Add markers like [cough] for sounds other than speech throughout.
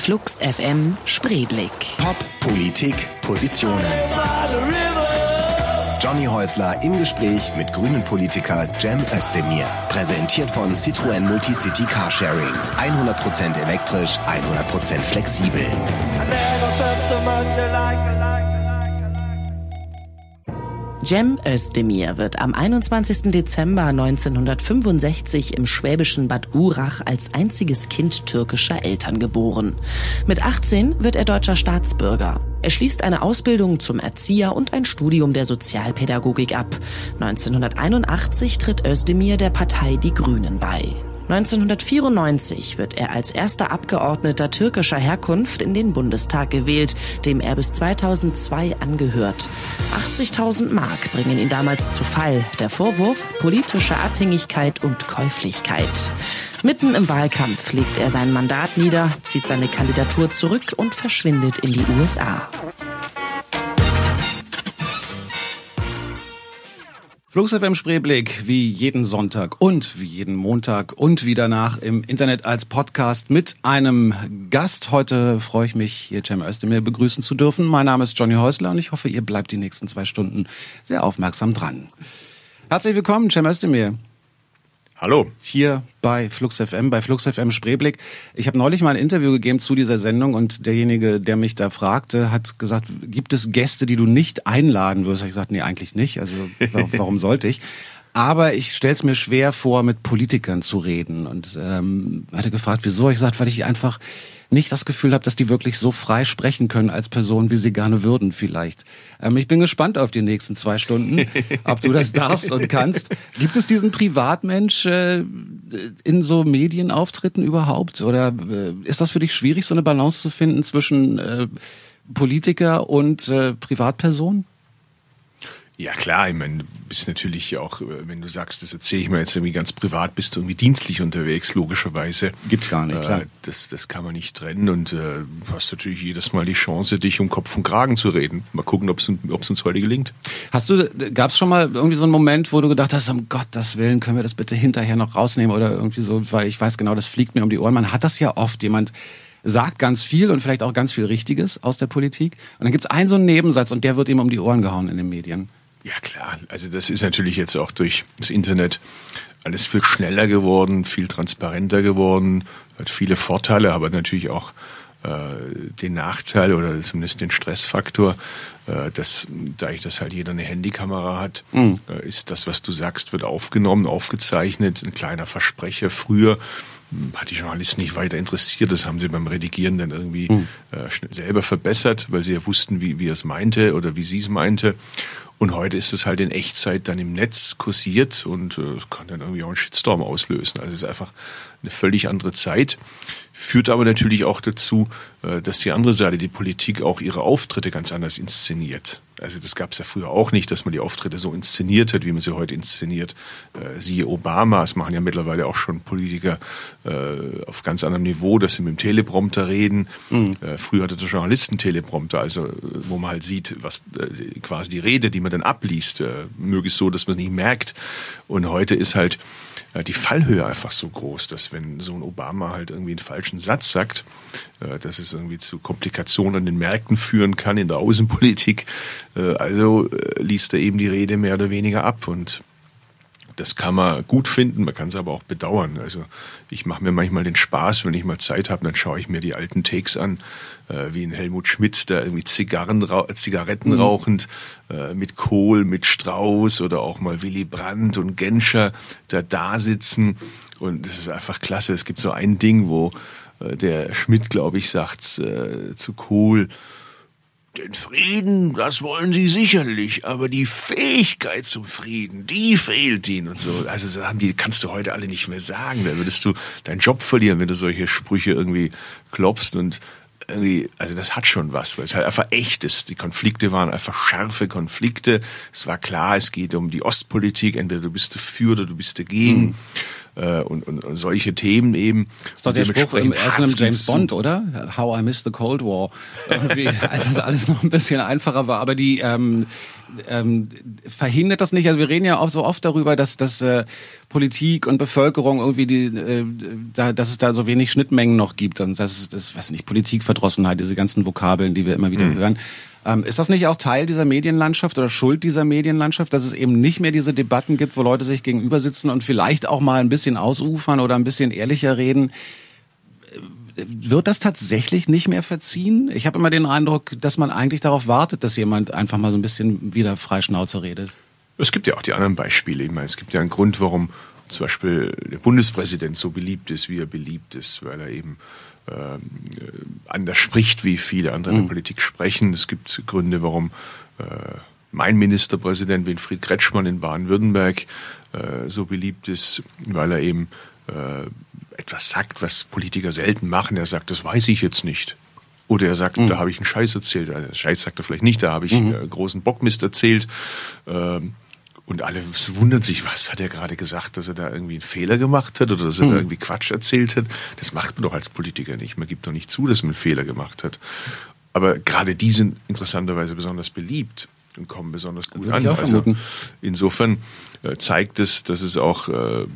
Flux FM Spreeblick. Pop, Politik, Positionen. Johnny Häusler im Gespräch mit grünen Politiker Cem Özdemir. Präsentiert von Citroën Multicity Carsharing. 100% elektrisch, 100% flexibel. Cem Özdemir wird am 21. Dezember 1965 im schwäbischen Bad Urach als einziges Kind türkischer Eltern geboren. Mit 18 wird er deutscher Staatsbürger. Er schließt eine Ausbildung zum Erzieher und ein Studium der Sozialpädagogik ab. 1981 tritt Özdemir der Partei Die Grünen bei. 1994 wird er als erster Abgeordneter türkischer Herkunft in den Bundestag gewählt, dem er bis 2002 angehört. 80.000 Mark bringen ihn damals zu Fall. Der Vorwurf politische Abhängigkeit und Käuflichkeit. Mitten im Wahlkampf legt er sein Mandat nieder, zieht seine Kandidatur zurück und verschwindet in die USA. Flux FM Spreeblick, wie jeden Sonntag und wie jeden Montag und wie danach im Internet als Podcast mit einem Gast. Heute freue ich mich, hier Cem Özdemir begrüßen zu dürfen. Mein Name ist Johnny Häusler und ich hoffe, ihr bleibt die nächsten zwei Stunden sehr aufmerksam dran. Herzlich willkommen, Cem Özdemir. Hallo. Hier bei Flux FM, bei Flux FM Spreeblick. Ich habe neulich mal ein Interview gegeben zu dieser Sendung und derjenige, der mich da fragte, hat gesagt, gibt es Gäste, die du nicht einladen wirst? Ich gesagt, nee, eigentlich nicht. Also [laughs] warum sollte ich? Aber ich stelle es mir schwer vor, mit Politikern zu reden. Und ähm, hatte gefragt, wieso? Ich gesagt, weil ich einfach nicht das Gefühl habe, dass die wirklich so frei sprechen können als Person, wie sie gerne würden vielleicht. Ähm, ich bin gespannt auf die nächsten zwei Stunden, ob du das darfst und kannst. Gibt es diesen Privatmensch äh, in so Medienauftritten überhaupt? Oder äh, ist das für dich schwierig, so eine Balance zu finden zwischen äh, Politiker und äh, Privatperson? Ja klar, ich meine, du bist natürlich auch, äh, wenn du sagst, das erzähle ich mir jetzt irgendwie ganz privat, bist du irgendwie dienstlich unterwegs, logischerweise. Gibt's gar nicht, klar. Äh, das, das kann man nicht trennen und äh, hast natürlich jedes Mal die Chance, dich um Kopf und Kragen zu reden. Mal gucken, ob es uns heute gelingt. Hast du, gab es schon mal irgendwie so einen Moment, wo du gedacht hast, um Gottes Willen, können wir das bitte hinterher noch rausnehmen oder irgendwie so, weil ich weiß genau, das fliegt mir um die Ohren. Man hat das ja oft, jemand sagt ganz viel und vielleicht auch ganz viel Richtiges aus der Politik und dann gibt's einen so einen Nebensatz und der wird ihm um die Ohren gehauen in den Medien. Ja klar, also das ist natürlich jetzt auch durch das Internet alles viel schneller geworden, viel transparenter geworden, hat viele Vorteile, aber natürlich auch äh, den Nachteil oder zumindest den Stressfaktor, äh, dass da ich das halt jeder eine Handykamera hat, mhm. äh, ist das, was du sagst, wird aufgenommen, aufgezeichnet, ein kleiner Versprecher. Früher hm, hat die Journalisten nicht weiter interessiert, das haben sie beim Redigieren dann irgendwie mhm. äh, selber verbessert, weil sie ja wussten, wie, wie er es meinte oder wie sie es meinte. Und heute ist es halt in Echtzeit dann im Netz kursiert und äh, kann dann irgendwie auch einen Shitstorm auslösen. Also es ist einfach eine völlig andere Zeit. Führt aber natürlich auch dazu, äh, dass die andere Seite, die Politik, auch ihre Auftritte ganz anders inszeniert. Also das gab es ja früher auch nicht, dass man die Auftritte so inszeniert hat, wie man sie heute inszeniert. Äh, siehe Obama, es machen ja mittlerweile auch schon Politiker äh, auf ganz anderem Niveau, dass sie mit dem Teleprompter reden. Mhm. Äh, früher hatte der Journalisten Teleprompter, also wo man halt sieht, was quasi die Rede, die man dann abliest, möglichst so, dass man es nicht merkt. Und heute ist halt die Fallhöhe einfach so groß, dass wenn so ein Obama halt irgendwie einen falschen Satz sagt, äh, dass es irgendwie zu Komplikationen an den Märkten führen kann in der Außenpolitik. Äh, also liest er eben die Rede mehr oder weniger ab und das kann man gut finden, man kann es aber auch bedauern. Also ich mache mir manchmal den Spaß, wenn ich mal Zeit habe, dann schaue ich mir die alten Takes an, äh, wie in Helmut Schmidt, der irgendwie Zigarren, Zigaretten mhm. rauchend äh, mit Kohl, mit Strauß oder auch mal Willy Brandt und Genscher da da sitzen. Und das ist einfach klasse. Es gibt so ein Ding, wo äh, der Schmidt, glaube ich, sagt äh, zu Kohl, den Frieden, das wollen sie sicherlich, aber die Fähigkeit zum Frieden, die fehlt ihnen und so. Also Sachen, die kannst du heute alle nicht mehr sagen. Da würdest du deinen Job verlieren, wenn du solche Sprüche irgendwie klopfst und irgendwie, also das hat schon was, weil es halt einfach echt ist. Die Konflikte waren einfach scharfe Konflikte. Es war klar, es geht um die Ostpolitik, entweder du bist dafür oder du bist dagegen. Mhm. Äh, und, und, und solche Themen eben. Das ist doch der Spruch im ersten James Bond, oder? How I Missed the Cold War. Irgendwie, [laughs] als das alles noch ein bisschen einfacher war. Aber die ähm, ähm, verhindert das nicht. Also wir reden ja auch so oft darüber, dass, dass äh, Politik und Bevölkerung irgendwie die, äh, da, dass es da so wenig Schnittmengen noch gibt und das ist, das weiß nicht, Politikverdrossenheit, diese ganzen Vokabeln, die wir immer wieder mhm. hören. Ähm, ist das nicht auch Teil dieser Medienlandschaft oder Schuld dieser Medienlandschaft, dass es eben nicht mehr diese Debatten gibt, wo Leute sich gegenüber sitzen und vielleicht auch mal ein bisschen ausufern oder ein bisschen ehrlicher reden? Wird das tatsächlich nicht mehr verziehen? Ich habe immer den Eindruck, dass man eigentlich darauf wartet, dass jemand einfach mal so ein bisschen wieder freischnauze redet. Es gibt ja auch die anderen Beispiele. Ich meine, es gibt ja einen Grund, warum zum Beispiel der Bundespräsident so beliebt ist, wie er beliebt ist, weil er eben äh, anders spricht, wie viele andere in der mhm. Politik sprechen. Es gibt Gründe, warum äh, mein Ministerpräsident Winfried Kretschmann in Baden-Württemberg äh, so beliebt ist, weil er eben etwas sagt, was Politiker selten machen. Er sagt, das weiß ich jetzt nicht. Oder er sagt, mhm. da habe ich einen Scheiß erzählt. Also, Scheiß sagt er vielleicht nicht, da habe ich mhm. großen Bockmist erzählt. Ähm, und alle wundern sich, was hat er gerade gesagt, dass er da irgendwie einen Fehler gemacht hat oder dass er hm. da irgendwie Quatsch erzählt hat. Das macht man doch als Politiker nicht. Man gibt doch nicht zu, dass man einen Fehler gemacht hat. Aber gerade die sind interessanterweise besonders beliebt und kommen besonders gut an. Also insofern äh, zeigt es, dass es auch äh,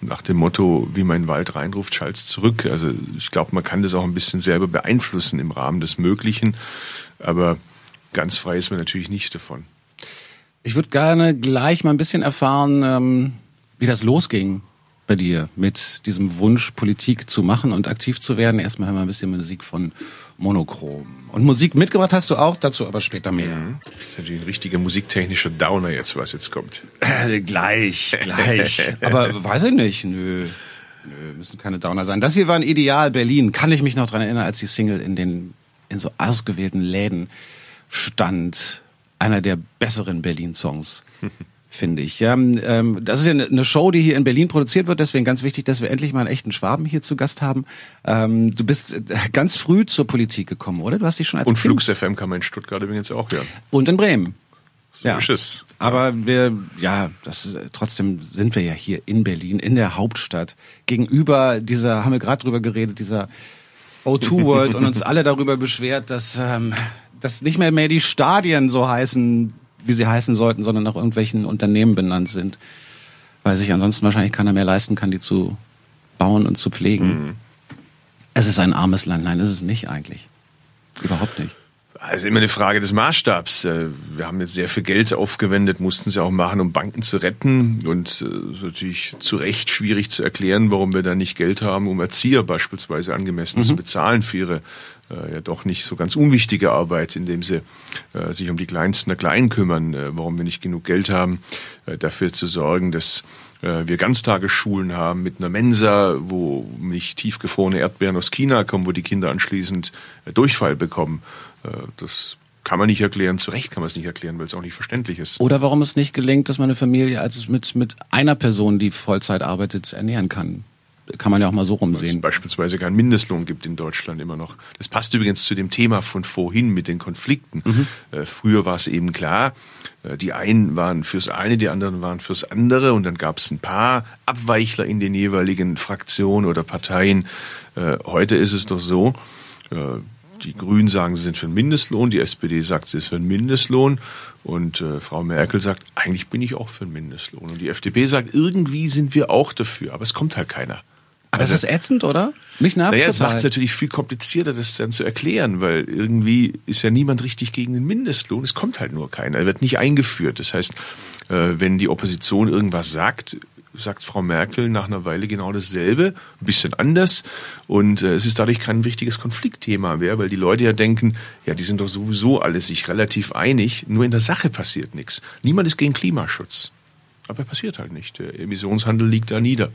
nach dem Motto, wie mein Wald reinruft, schallt zurück. Also ich glaube, man kann das auch ein bisschen selber beeinflussen im Rahmen des Möglichen. Aber ganz frei ist man natürlich nicht davon. Ich würde gerne gleich mal ein bisschen erfahren, ähm, wie das losging bei dir mit diesem Wunsch, Politik zu machen und aktiv zu werden. Erstmal hören wir ein bisschen Musik von Monochrom. Und Musik mitgebracht hast du auch, dazu aber später mehr. Mhm. Das ist natürlich ein richtiger musiktechnischer Downer jetzt, was jetzt kommt. Äh, gleich, gleich. [laughs] aber weiß ich nicht, nö. Nö, müssen keine Downer sein. Das hier war ein Ideal Berlin. Kann ich mich noch dran erinnern, als die Single in den, in so ausgewählten Läden stand einer der besseren Berlin-Songs. [laughs] finde ich. Ja, ähm, das ist ja eine Show, die hier in Berlin produziert wird, deswegen ganz wichtig, dass wir endlich mal einen echten Schwaben hier zu Gast haben. Ähm, du bist äh, ganz früh zur Politik gekommen, oder? Du hast dich schon als Und Flux FM kann man in Stuttgart übrigens auch hören. Und in Bremen. So ja. es. Aber wir, ja, das, trotzdem sind wir ja hier in Berlin, in der Hauptstadt, gegenüber dieser, haben wir gerade drüber geredet, dieser O2 [laughs] World und uns alle darüber beschwert, dass ähm, dass nicht mehr mehr die Stadien so heißen, wie sie heißen sollten, sondern nach irgendwelchen Unternehmen benannt sind. Weil sich ansonsten wahrscheinlich keiner mehr leisten kann, die zu bauen und zu pflegen. Mhm. Es ist ein armes Land. Nein, ist es nicht eigentlich. Überhaupt nicht. Also immer eine Frage des Maßstabs. Äh, wir haben jetzt sehr viel Geld aufgewendet, mussten sie auch machen, um Banken zu retten. Und es äh, ist natürlich zu Recht schwierig zu erklären, warum wir da nicht Geld haben, um Erzieher beispielsweise angemessen mhm. zu bezahlen für ihre ja doch nicht so ganz unwichtige Arbeit, indem sie äh, sich um die Kleinsten der Kleinen kümmern, äh, warum wir nicht genug Geld haben, äh, dafür zu sorgen, dass äh, wir Ganztagesschulen haben mit einer Mensa, wo nicht tiefgefrorene Erdbeeren aus China kommen, wo die Kinder anschließend äh, Durchfall bekommen. Äh, das kann man nicht erklären, zu Recht kann man es nicht erklären, weil es auch nicht verständlich ist. Oder warum es nicht gelingt, dass man eine Familie als mit, mit einer Person, die Vollzeit arbeitet, ernähren kann kann man ja auch mal so rumsehen. Weil es beispielsweise keinen Mindestlohn gibt in Deutschland immer noch. Das passt übrigens zu dem Thema von vorhin mit den Konflikten. Mhm. Äh, früher war es eben klar, äh, die einen waren fürs eine, die anderen waren fürs andere und dann gab es ein paar Abweichler in den jeweiligen Fraktionen oder Parteien. Äh, heute ist es doch so, äh, die Grünen sagen, sie sind für einen Mindestlohn, die SPD sagt, sie ist für einen Mindestlohn und äh, Frau Merkel sagt, eigentlich bin ich auch für einen Mindestlohn. Und die FDP sagt, irgendwie sind wir auch dafür, aber es kommt halt keiner. Aber also, es ist ätzend, oder? Mich nervt naja, es macht es natürlich viel komplizierter, das dann zu erklären, weil irgendwie ist ja niemand richtig gegen den Mindestlohn. Es kommt halt nur keiner. Er wird nicht eingeführt. Das heißt, äh, wenn die Opposition irgendwas sagt, sagt Frau Merkel nach einer Weile genau dasselbe, ein bisschen anders. Und äh, es ist dadurch kein wichtiges Konfliktthema mehr, weil die Leute ja denken, ja, die sind doch sowieso alle sich relativ einig, nur in der Sache passiert nichts. Niemand ist gegen Klimaschutz. Aber passiert halt nicht. Der Emissionshandel liegt da nieder.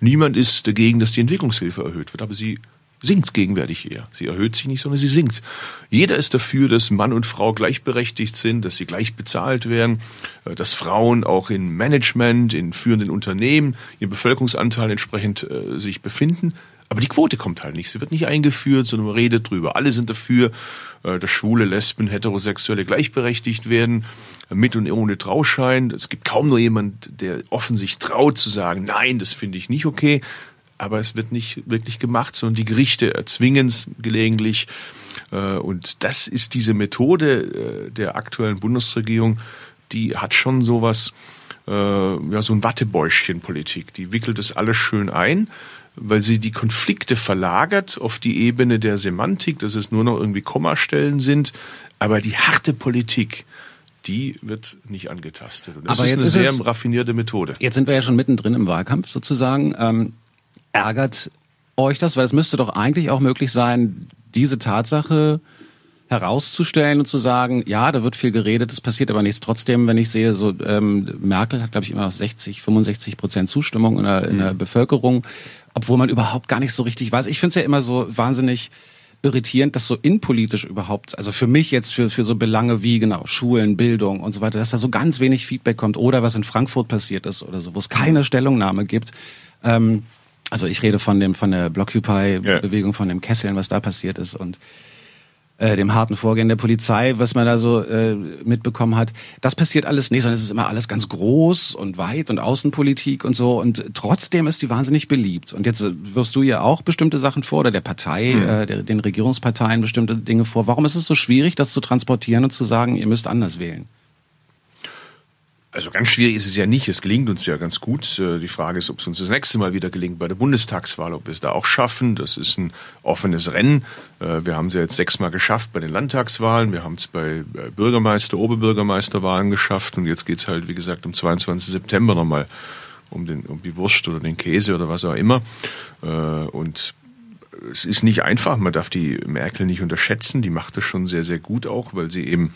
Niemand ist dagegen, dass die Entwicklungshilfe erhöht wird, aber sie sinkt gegenwärtig eher. Sie erhöht sich nicht, sondern sie sinkt. Jeder ist dafür, dass Mann und Frau gleichberechtigt sind, dass sie gleich bezahlt werden, äh, dass Frauen auch in Management, in führenden Unternehmen, ihren Bevölkerungsanteil entsprechend äh, sich befinden. Aber die Quote kommt halt nicht. Sie wird nicht eingeführt, sondern man redet drüber. Alle sind dafür, äh, dass schwule, Lesben, Heterosexuelle gleichberechtigt werden, mit und ohne Trauschein. Es gibt kaum nur jemand, der offen sich traut zu sagen, nein, das finde ich nicht okay. Aber es wird nicht wirklich gemacht, sondern die Gerichte erzwingen es gelegentlich. Äh, und das ist diese Methode äh, der aktuellen Bundesregierung, die hat schon sowas, ja, so ein Wattebäuschchen-Politik. Die wickelt das alles schön ein weil sie die Konflikte verlagert auf die Ebene der Semantik, dass es nur noch irgendwie Kommastellen sind. Aber die harte Politik, die wird nicht angetastet. Und das Aber ist eine ist sehr es, raffinierte Methode. Jetzt sind wir ja schon mittendrin im Wahlkampf sozusagen. Ähm, ärgert euch das? Weil es müsste doch eigentlich auch möglich sein, diese Tatsache herauszustellen und zu sagen, ja, da wird viel geredet, es passiert aber nichts. Trotzdem, wenn ich sehe, so ähm, Merkel hat, glaube ich, immer noch 60, 65 Prozent Zustimmung in der, in der mhm. Bevölkerung obwohl man überhaupt gar nicht so richtig weiß. Ich finde es ja immer so wahnsinnig irritierend, dass so innenpolitisch überhaupt, also für mich jetzt für, für so Belange wie genau Schulen, Bildung und so weiter, dass da so ganz wenig Feedback kommt oder was in Frankfurt passiert ist oder so, wo es keine Stellungnahme gibt. Ähm, also ich rede von dem von der Blockupy-Bewegung, von dem Kesseln, was da passiert ist und äh, dem harten Vorgehen der Polizei, was man da so äh, mitbekommen hat. Das passiert alles nicht, sondern es ist immer alles ganz groß und weit und Außenpolitik und so. Und trotzdem ist die wahnsinnig beliebt. Und jetzt äh, wirfst du ja auch bestimmte Sachen vor oder der Partei, mhm. äh, der, den Regierungsparteien bestimmte Dinge vor. Warum ist es so schwierig, das zu transportieren und zu sagen, ihr müsst anders wählen? Also ganz schwierig ist es ja nicht. Es gelingt uns ja ganz gut. Äh, die Frage ist, ob es uns das nächste Mal wieder gelingt bei der Bundestagswahl, ob wir es da auch schaffen. Das ist ein offenes Rennen. Äh, wir haben es ja jetzt sechsmal geschafft bei den Landtagswahlen. Wir haben es bei Bürgermeister, Oberbürgermeisterwahlen geschafft. Und jetzt geht es halt, wie gesagt, am 22. September nochmal um, den, um die Wurst oder den Käse oder was auch immer. Äh, und es ist nicht einfach. Man darf die Merkel nicht unterschätzen. Die macht das schon sehr, sehr gut auch, weil sie eben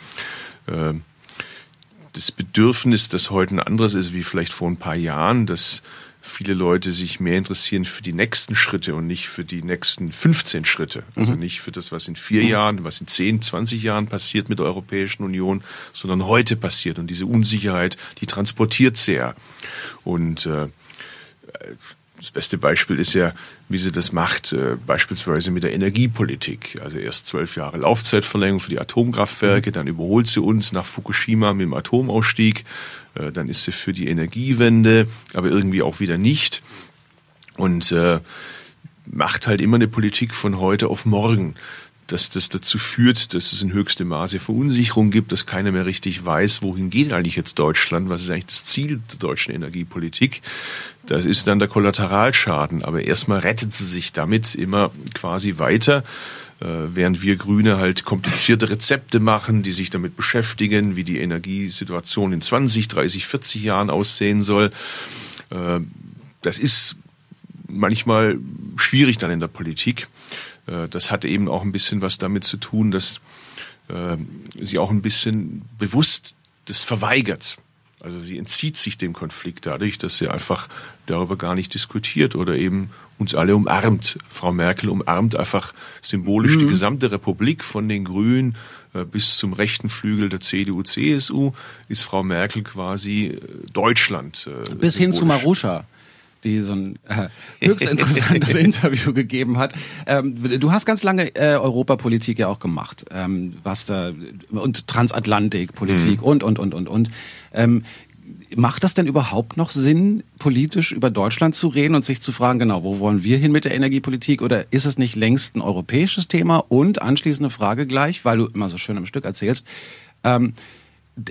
das Bedürfnis, das heute ein anderes ist wie vielleicht vor ein paar Jahren, dass viele Leute sich mehr interessieren für die nächsten Schritte und nicht für die nächsten 15 Schritte. Also mhm. nicht für das, was in vier Jahren, was in 10, 20 Jahren passiert mit der Europäischen Union, sondern heute passiert. Und diese Unsicherheit, die transportiert sehr. Und äh, das beste Beispiel ist ja, wie sie das macht, äh, beispielsweise mit der Energiepolitik. Also erst zwölf Jahre Laufzeitverlängerung für die Atomkraftwerke, mhm. dann überholt sie uns nach Fukushima mit dem Atomausstieg, äh, dann ist sie für die Energiewende, aber irgendwie auch wieder nicht. Und äh, macht halt immer eine Politik von heute auf morgen dass das dazu führt, dass es in höchstem Maße Verunsicherung gibt, dass keiner mehr richtig weiß, wohin geht eigentlich jetzt Deutschland, was ist eigentlich das Ziel der deutschen Energiepolitik. Das ist dann der Kollateralschaden, aber erstmal rettet sie sich damit immer quasi weiter äh, während wir Grüne halt komplizierte Rezepte machen, die sich damit beschäftigen, wie die Energiesituation in 20, 30, 40 Jahren aussehen soll. Äh, das ist manchmal schwierig dann in der Politik. Äh, das hat eben auch ein bisschen was damit zu tun, dass äh, sie auch ein bisschen bewusst das verweigert. Also sie entzieht sich dem Konflikt dadurch, dass sie einfach darüber gar nicht diskutiert oder eben uns alle umarmt. Frau Merkel umarmt einfach symbolisch mhm. die gesamte Republik von den Grünen äh, bis zum rechten Flügel der CDU, CSU ist Frau Merkel quasi Deutschland. Bis hin zu Maruscha die so ein äh, höchst interessantes [laughs] Interview gegeben hat. Ähm, du hast ganz lange äh, Europapolitik ja auch gemacht, ähm, was da und Transatlantikpolitik mhm. und und und und und. Ähm, macht das denn überhaupt noch Sinn, politisch über Deutschland zu reden und sich zu fragen, genau, wo wollen wir hin mit der Energiepolitik? Oder ist es nicht längst ein europäisches Thema? Und anschließende Frage gleich, weil du immer so schön im Stück erzählst. Ähm,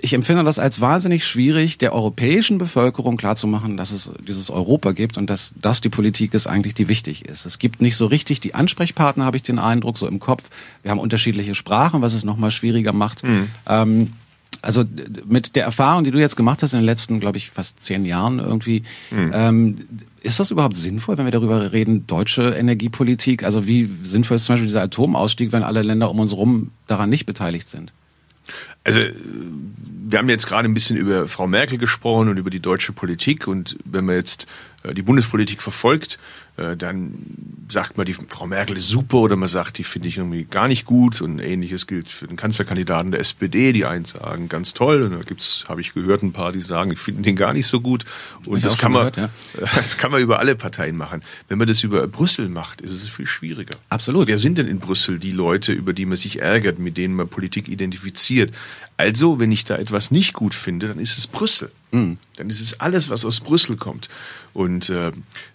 ich empfinde das als wahnsinnig schwierig, der europäischen Bevölkerung klarzumachen, dass es dieses Europa gibt und dass das die Politik ist eigentlich, die wichtig ist. Es gibt nicht so richtig die Ansprechpartner, habe ich den Eindruck, so im Kopf. Wir haben unterschiedliche Sprachen, was es nochmal schwieriger macht. Mhm. Ähm, also mit der Erfahrung, die du jetzt gemacht hast in den letzten, glaube ich, fast zehn Jahren irgendwie, mhm. ähm, ist das überhaupt sinnvoll, wenn wir darüber reden, deutsche Energiepolitik? Also wie sinnvoll ist zum Beispiel dieser Atomausstieg, wenn alle Länder um uns herum daran nicht beteiligt sind? Also wir haben jetzt gerade ein bisschen über Frau Merkel gesprochen und über die deutsche Politik. Und wenn man jetzt äh, die Bundespolitik verfolgt, äh, dann sagt man, die Frau Merkel ist super oder man sagt, die finde ich irgendwie gar nicht gut und ähnliches gilt für den Kanzlerkandidaten der SPD, die einen sagen, ganz toll und da gibt's, habe ich gehört, ein paar, die sagen, ich finde den gar nicht so gut und das kann man, gehört, ja. [laughs] das kann man über alle Parteien machen. Wenn man das über Brüssel macht, ist es viel schwieriger. Absolut. Wer sind denn in Brüssel die Leute, über die man sich ärgert, mit denen man Politik identifiziert? Also, wenn ich da etwas nicht gut finde, dann ist es Brüssel. Mhm. Dann ist es alles, was aus Brüssel kommt. Und äh,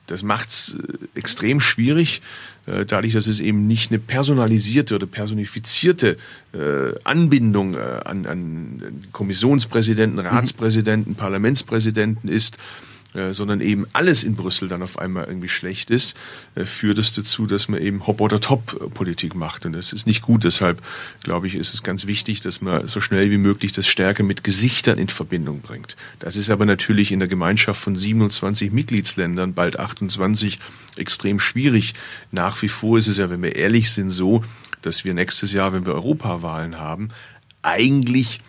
das macht es äh, extrem schwierig, äh, dadurch, dass es eben nicht eine personalisierte oder personifizierte äh, Anbindung äh, an, an Kommissionspräsidenten, mhm. Ratspräsidenten, mhm. Parlamentspräsidenten ist, äh, sondern eben alles in Brüssel dann auf einmal irgendwie schlecht ist, äh, führt es dazu, dass man eben Hop- oder Top-Politik macht. Und das ist nicht gut. Deshalb, glaube ich, ist es ganz wichtig, dass man so schnell wie möglich das Stärke mit Gesichtern in Verbindung bringt. Das ist aber natürlich in der Gemeinschaft von 27 Mitgliedsländern, bald 28, extrem schwierig. Nach wie vor ist es ja, wenn wir ehrlich sind, so, dass wir nächstes Jahr, wenn wir Europawahlen haben, eigentlich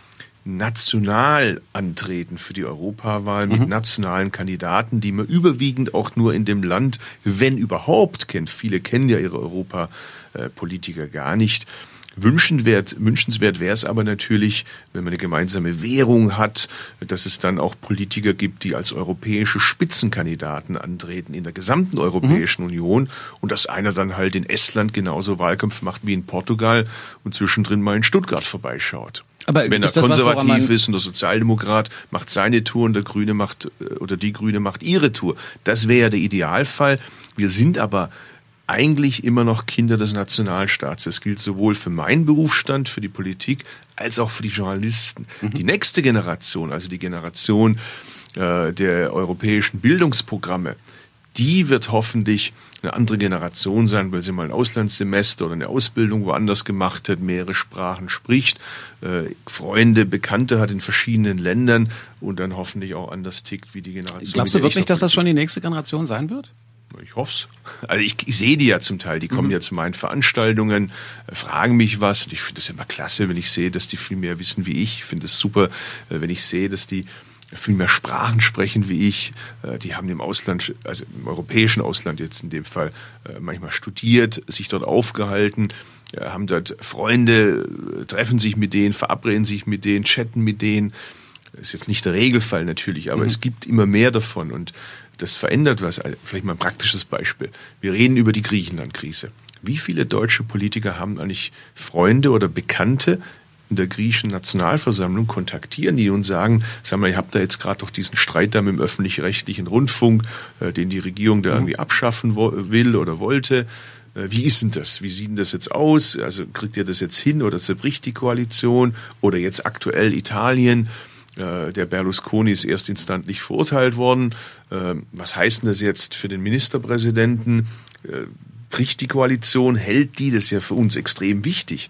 national antreten für die Europawahl mit mhm. nationalen Kandidaten, die man überwiegend auch nur in dem Land, wenn überhaupt, kennt. Viele kennen ja ihre Europapolitiker gar nicht. Wünschenswert, wünschenswert wäre es aber natürlich, wenn man eine gemeinsame Währung hat, dass es dann auch Politiker gibt, die als europäische Spitzenkandidaten antreten in der gesamten Europäischen mhm. Union und dass einer dann halt in Estland genauso Wahlkampf macht wie in Portugal und zwischendrin mal in Stuttgart vorbeischaut. Aber wenn er konservativ was, ist und der Sozialdemokrat macht seine Tour und der Grüne macht äh, oder die Grüne macht ihre Tour. Das wäre ja der Idealfall. Wir sind aber eigentlich immer noch Kinder des Nationalstaats. Das gilt sowohl für meinen Berufsstand, für die Politik, als auch für die Journalisten. Mhm. Die nächste Generation, also die Generation äh, der europäischen Bildungsprogramme, die wird hoffentlich eine andere Generation sein, weil sie mal ein Auslandssemester oder eine Ausbildung woanders gemacht hat, mehrere Sprachen spricht, äh, Freunde, Bekannte hat in verschiedenen Ländern und dann hoffentlich auch anders tickt wie die Generation. Glaubst du wirklich, dass das schon die nächste Generation sein wird? Ich hoffe es. Also ich, ich sehe die ja zum Teil, die kommen mhm. ja zu meinen Veranstaltungen, äh, fragen mich was und ich finde das immer klasse, wenn ich sehe, dass die viel mehr wissen wie ich. Ich finde es super, äh, wenn ich sehe, dass die viel mehr Sprachen sprechen wie ich. Äh, die haben im Ausland, also im europäischen Ausland jetzt in dem Fall, manchmal studiert, sich dort aufgehalten, haben dort Freunde, treffen sich mit denen, verabreden sich mit denen, chatten mit denen. Das ist jetzt nicht der Regelfall natürlich, aber mhm. es gibt immer mehr davon und das verändert was. Also vielleicht mal ein praktisches Beispiel. Wir reden über die Griechenland-Krise. Wie viele deutsche Politiker haben eigentlich Freunde oder Bekannte der griechischen Nationalversammlung kontaktieren die und sagen, sag mal, ihr habt da jetzt gerade doch diesen Streit da mit dem öffentlich-rechtlichen Rundfunk, äh, den die Regierung da mhm. irgendwie abschaffen will oder wollte. Äh, wie ist denn das? Wie sieht denn das jetzt aus? Also kriegt ihr das jetzt hin oder zerbricht die Koalition? Oder jetzt aktuell Italien? Äh, der Berlusconi ist erstinstantlich verurteilt worden. Ähm, was heißt denn das jetzt für den Ministerpräsidenten? Äh, bricht die Koalition? Hält die? Das ist ja für uns extrem wichtig.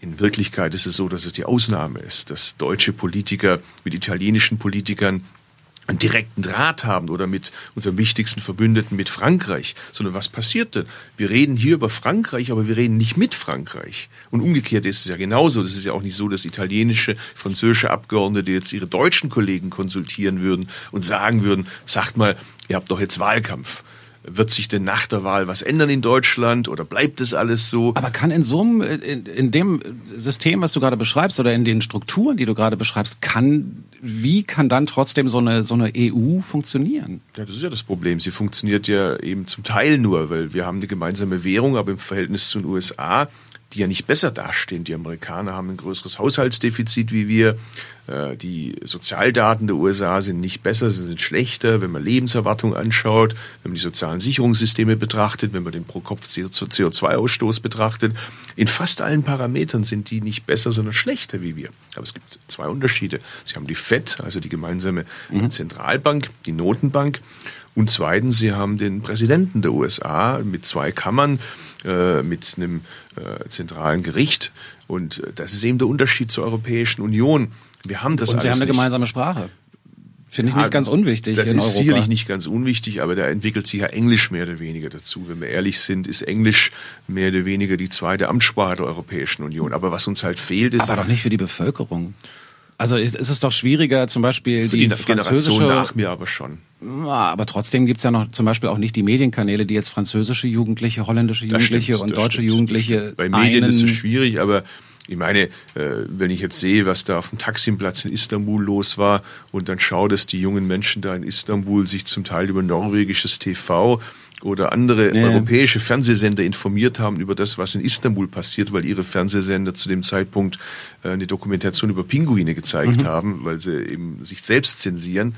In Wirklichkeit ist es so, dass es die Ausnahme ist, dass deutsche Politiker mit italienischen Politikern einen direkten Draht haben oder mit unserem wichtigsten Verbündeten, mit Frankreich, sondern was passiert denn? Wir reden hier über Frankreich, aber wir reden nicht mit Frankreich. Und umgekehrt ist es ja genauso. Das ist ja auch nicht so, dass italienische, französische Abgeordnete jetzt ihre deutschen Kollegen konsultieren würden und sagen würden, sagt mal, ihr habt doch jetzt Wahlkampf. Wird sich denn nach der Wahl was ändern in Deutschland oder bleibt es alles so? Aber kann in so einem, in, in dem System, was du gerade beschreibst oder in den Strukturen, die du gerade beschreibst, kann, wie kann dann trotzdem so eine, so eine EU funktionieren? Ja, das ist ja das Problem. Sie funktioniert ja eben zum Teil nur, weil wir haben eine gemeinsame Währung, aber im Verhältnis zu den USA die ja nicht besser dastehen. Die Amerikaner haben ein größeres Haushaltsdefizit wie wir. Äh, die Sozialdaten der USA sind nicht besser, sie sind schlechter, wenn man Lebenserwartung anschaut, wenn man die sozialen Sicherungssysteme betrachtet, wenn man den Pro-Kopf-CO2-Ausstoß betrachtet. In fast allen Parametern sind die nicht besser, sondern schlechter wie wir. Aber es gibt zwei Unterschiede. Sie haben die FED, also die gemeinsame mhm. Zentralbank, die Notenbank. Und zweitens, sie haben den Präsidenten der USA mit zwei Kammern, äh, mit einem äh, zentralen Gericht. Und äh, das ist eben der Unterschied zur Europäischen Union. Wir haben das Und Sie haben eine nicht. gemeinsame Sprache. Finde ich nicht ganz unwichtig. Das ist Europa. sicherlich nicht ganz unwichtig, aber da entwickelt sich ja Englisch mehr oder weniger dazu. Wenn wir ehrlich sind, ist Englisch mehr oder weniger die zweite Amtssprache der Europäischen Union. Aber was uns halt fehlt, ist Aber doch nicht für die Bevölkerung. Also ist ist es doch schwieriger, zum Beispiel für die, die, Generation nach mir aber schon. Aber trotzdem gibt's ja noch zum Beispiel auch nicht die Medienkanäle, die jetzt französische Jugendliche, holländische Jugendliche stimmt, und deutsche stimmt. Jugendliche Bei Medien ist es schwierig, aber ich meine, äh, wenn ich jetzt sehe, was da auf dem Taksimplatz in Istanbul los war und dann schaue, dass die jungen Menschen da in Istanbul sich zum Teil über norwegisches TV oder andere Ja. europäische Fernsehsender informiert haben über das, was in Istanbul passiert, weil ihre Fernsehsender zu dem Zeitpunkt äh, eine Dokumentation über Pinguine gezeigt haben, weil sie eben sich selbst zensieren.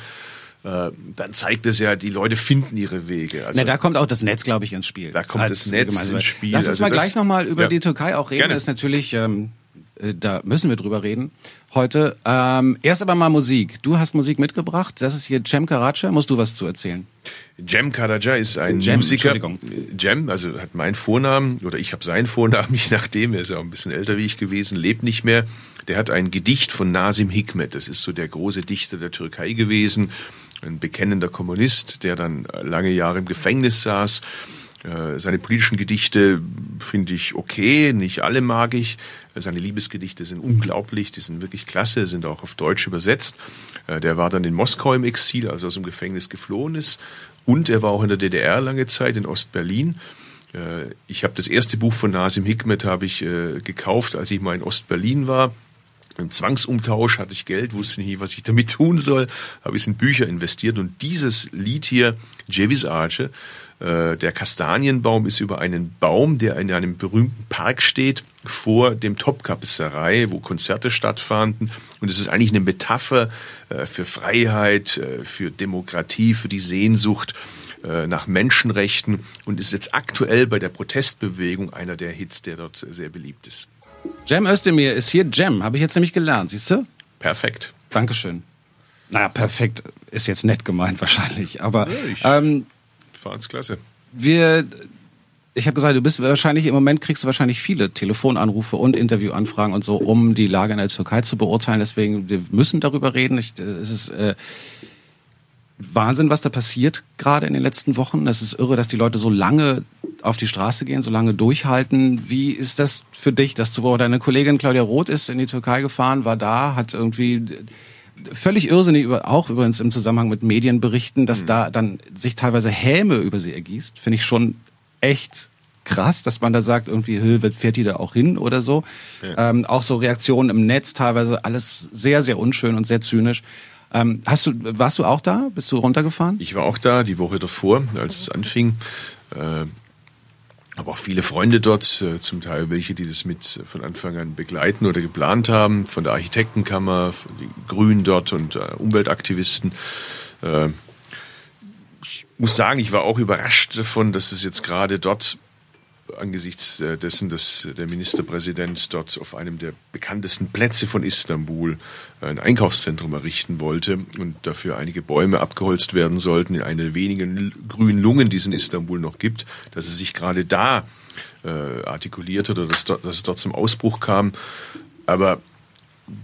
Äh, Dann zeigt es ja, die Leute finden ihre Wege. Also Na, da kommt auch das Netz, glaube ich, ins Spiel. Da kommt das Netz ins Spiel. Lass uns Also mal das- gleich nochmal über Ja. die Türkei auch reden. Gerne. Das ist natürlich, ähm, äh, da müssen wir drüber reden heute. Ähm, erst aber mal Musik. Du hast Musik mitgebracht. Das ist hier Cem Karaca. Musst du was zu erzählen? Cem Karaca ist ein Cem, Musiker. Cem, also hat meinen Vornamen oder ich habe seinen Vornamen, [laughs] je nachdem. Er ist ja auch ein bisschen älter wie ich gewesen, lebt nicht mehr. Der hat ein Gedicht von Nasim Hikmet. Das ist so der große Dichter der Türkei gewesen. Ein bekennender Kommunist, der dann lange Jahre im Gefängnis saß. Äh, Seine politischen Gedichte finde ich okay, nicht alle mag ich. Seine Liebesgedichte sind unglaublich, die sind wirklich klasse, sind auch auf Deutsch übersetzt. Äh, Der war dann in Moskau im Exil, als er aus dem Gefängnis geflohen ist. Und er war auch in der DDR lange Zeit in Ostberlin. Äh, Ich habe das erste Buch von Nasim Hikmet habe ich äh, gekauft, als ich mal in Ostberlin war. Im Zwangsumtausch hatte ich Geld, wusste nicht, was ich damit tun soll, habe es in Bücher investiert und dieses Lied hier, Ceviz Ağacı, äh, der Kastanienbaum ist über einen Baum, der in einem berühmten Park steht, vor dem Topkapisserei, wo Konzerte stattfanden. Und es ist eigentlich eine Metapher äh, für Freiheit, äh, für Demokratie, für die Sehnsucht äh, nach Menschenrechten und ist jetzt aktuell bei der Protestbewegung einer der Hits, der dort sehr beliebt ist. Cem Özdemir ist hier Cem. Habe ich jetzt nämlich gelernt, siehst du? Perfekt. Dankeschön. Naja, perfekt ist jetzt nett gemeint [laughs] wahrscheinlich. Aber ich- ähm, Fand's klasse. wir, ich habe gesagt, du bist wahrscheinlich im Moment kriegst du wahrscheinlich viele Telefonanrufe und Interviewanfragen und so, um die Lage in der Türkei zu beurteilen. Deswegen wir müssen darüber reden. Ich, es ist äh, Wahnsinn, was da passiert gerade in den letzten Wochen. Es ist irre, dass die Leute so lange auf die Straße gehen, so lange durchhalten. Wie ist das für dich, das zu beurteilen? Deine Kollegin Claudia Roth ist in die Türkei gefahren, war da, hat irgendwie völlig irrsinnig über, auch übrigens im Zusammenhang mit Medienberichten, dass da dann sich teilweise Häme über sie ergießt, finde ich schon echt krass, dass man da sagt, irgendwie, "Hö, wird- fährt die da auch hin oder so. Ähm, auch so Reaktionen im Netz teilweise, alles sehr, sehr unschön und sehr zynisch. Ähm, hast du, warst du auch da? Bist du runtergefahren? Ich war auch da die Woche davor, als es anfing. Äh, habe auch viele Freunde dort, äh, zum Teil welche, die das mit äh, von Anfang an begleiten oder geplant haben, von der Architektenkammer, von die Grünen dort und äh, Umweltaktivisten. Äh, ich muss sagen, ich war auch überrascht davon, dass es jetzt gerade dort angesichts äh, dessen, dass der Ministerpräsident dort auf einem der bekanntesten Plätze von Istanbul ein Einkaufszentrum errichten wollte und dafür einige Bäume abgeholzt werden sollten, in einer der wenigen grünen Lungen, die es in Istanbul noch gibt, dass es sich gerade da äh, artikuliert hat oder dass, dort, dass es dort zum Ausbruch kam. Aber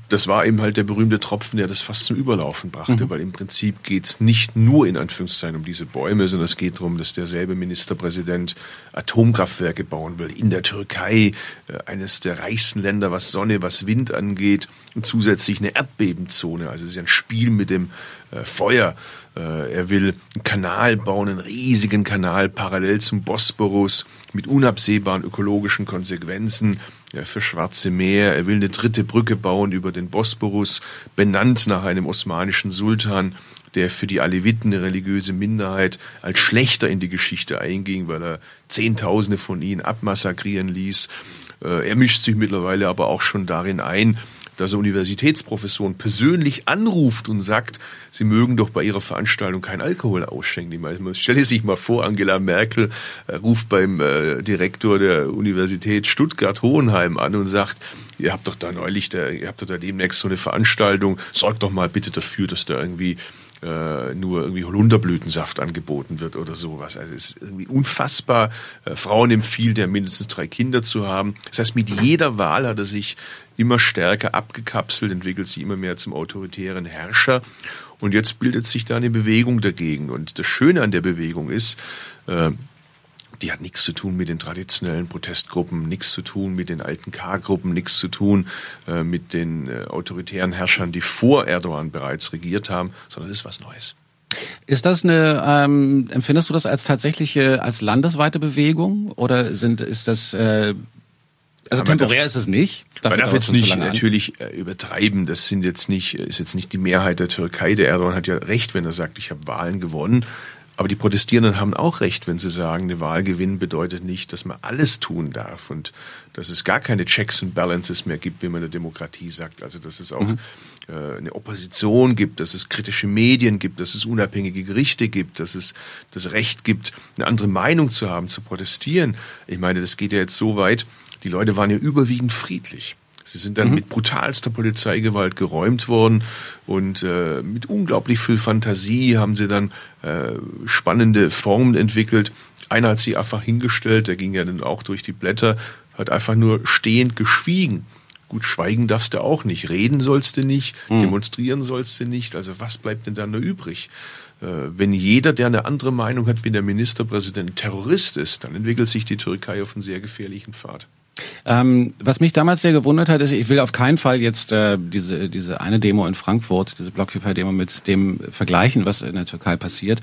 das war eben halt der berühmte Tropfen, der das fast zum Überlaufen brachte, weil im Prinzip geht's nicht nur in Anführungszeichen um diese Bäume, sondern es geht darum, dass derselbe Ministerpräsident Atomkraftwerke bauen will in der Türkei, äh, eines der reichsten Länder, was Sonne, was Wind angeht, und zusätzlich eine Erdbebenzone. Also es ist ja ein Spiel mit dem äh, Feuer. Äh, er will einen Kanal bauen, einen riesigen Kanal parallel zum Bosporus mit unabsehbaren ökologischen Konsequenzen ja, für Schwarze Meer. Er will eine dritte Brücke bauen über den Bosporus, benannt nach einem osmanischen Sultan, der für die Aleviten, eine religiöse Minderheit, als schlechter in die Geschichte einging, weil er Zehntausende von ihnen abmassakrieren ließ. Äh, Er mischt sich mittlerweile aber auch schon darin ein, dass er Universitätsprofessoren persönlich anruft und sagt, sie mögen doch bei ihrer Veranstaltung kein Alkohol ausschenken. Ich man stelle sich mal vor, Angela Merkel äh, ruft beim äh, Direktor der Universität Stuttgart-Hohenheim an und sagt, ihr habt doch da neulich, da, ihr habt doch da demnächst so eine Veranstaltung, sorgt doch mal bitte dafür, dass da irgendwie äh, nur irgendwie Holunderblütensaft angeboten wird oder sowas. Also es ist irgendwie unfassbar. Äh, Frauen empfiehlt er mindestens drei Kinder zu haben. Das heißt, mit jeder Wahl hat er sich immer stärker abgekapselt, entwickelt sich immer mehr zum autoritären Herrscher. Und jetzt bildet sich da eine Bewegung dagegen. Und das Schöne an der Bewegung ist, äh, die hat nichts zu tun mit den traditionellen Protestgruppen, nichts zu tun mit den alten K-Gruppen, nichts zu tun äh, mit den äh, autoritären Herrschern, die vor Erdogan bereits regiert haben, sondern es ist was Neues. Ist das eine, ähm, empfindest du das als tatsächliche, als landesweite Bewegung oder sind, ist das, äh, also temporär darf, ist es nicht? man darf jetzt nicht natürlich äh, übertreiben. Das sind jetzt nicht, ist jetzt nicht die Mehrheit der Türkei. Der Erdogan hat ja recht, wenn er sagt, ich habe Wahlen gewonnen. Aber die Protestierenden haben auch recht, wenn sie sagen, eine Wahlgewinn bedeutet nicht, dass man alles tun darf und dass es gar keine Checks and Balances mehr gibt, wie man in der Demokratie sagt. Also dass es auch mhm. äh, eine Opposition gibt, dass es kritische Medien gibt, dass es unabhängige Gerichte gibt, dass es das Recht gibt, eine andere Meinung zu haben, zu protestieren. Ich meine, das geht ja jetzt so weit, die Leute waren ja überwiegend friedlich. Sie sind dann mhm. mit brutalster Polizeigewalt geräumt worden und äh, mit unglaublich viel Fantasie haben sie dann äh, spannende Formen entwickelt. Einer hat sie einfach hingestellt, der ging ja dann auch durch die Blätter, hat einfach nur stehend geschwiegen. Gut, schweigen darfst du auch nicht, reden sollst du nicht, mhm. demonstrieren sollst du nicht. Also was bleibt denn dann nur übrig? Äh, wenn jeder, der eine andere Meinung hat wie der Ministerpräsident, Terrorist ist, dann entwickelt sich die Türkei auf einen sehr gefährlichen Pfad. Ähm, was mich damals sehr gewundert hat, ist, ich will auf keinen Fall jetzt äh, diese, diese eine Demo in Frankfurt, diese Blockupy-Demo mit dem vergleichen, was in der Türkei passiert.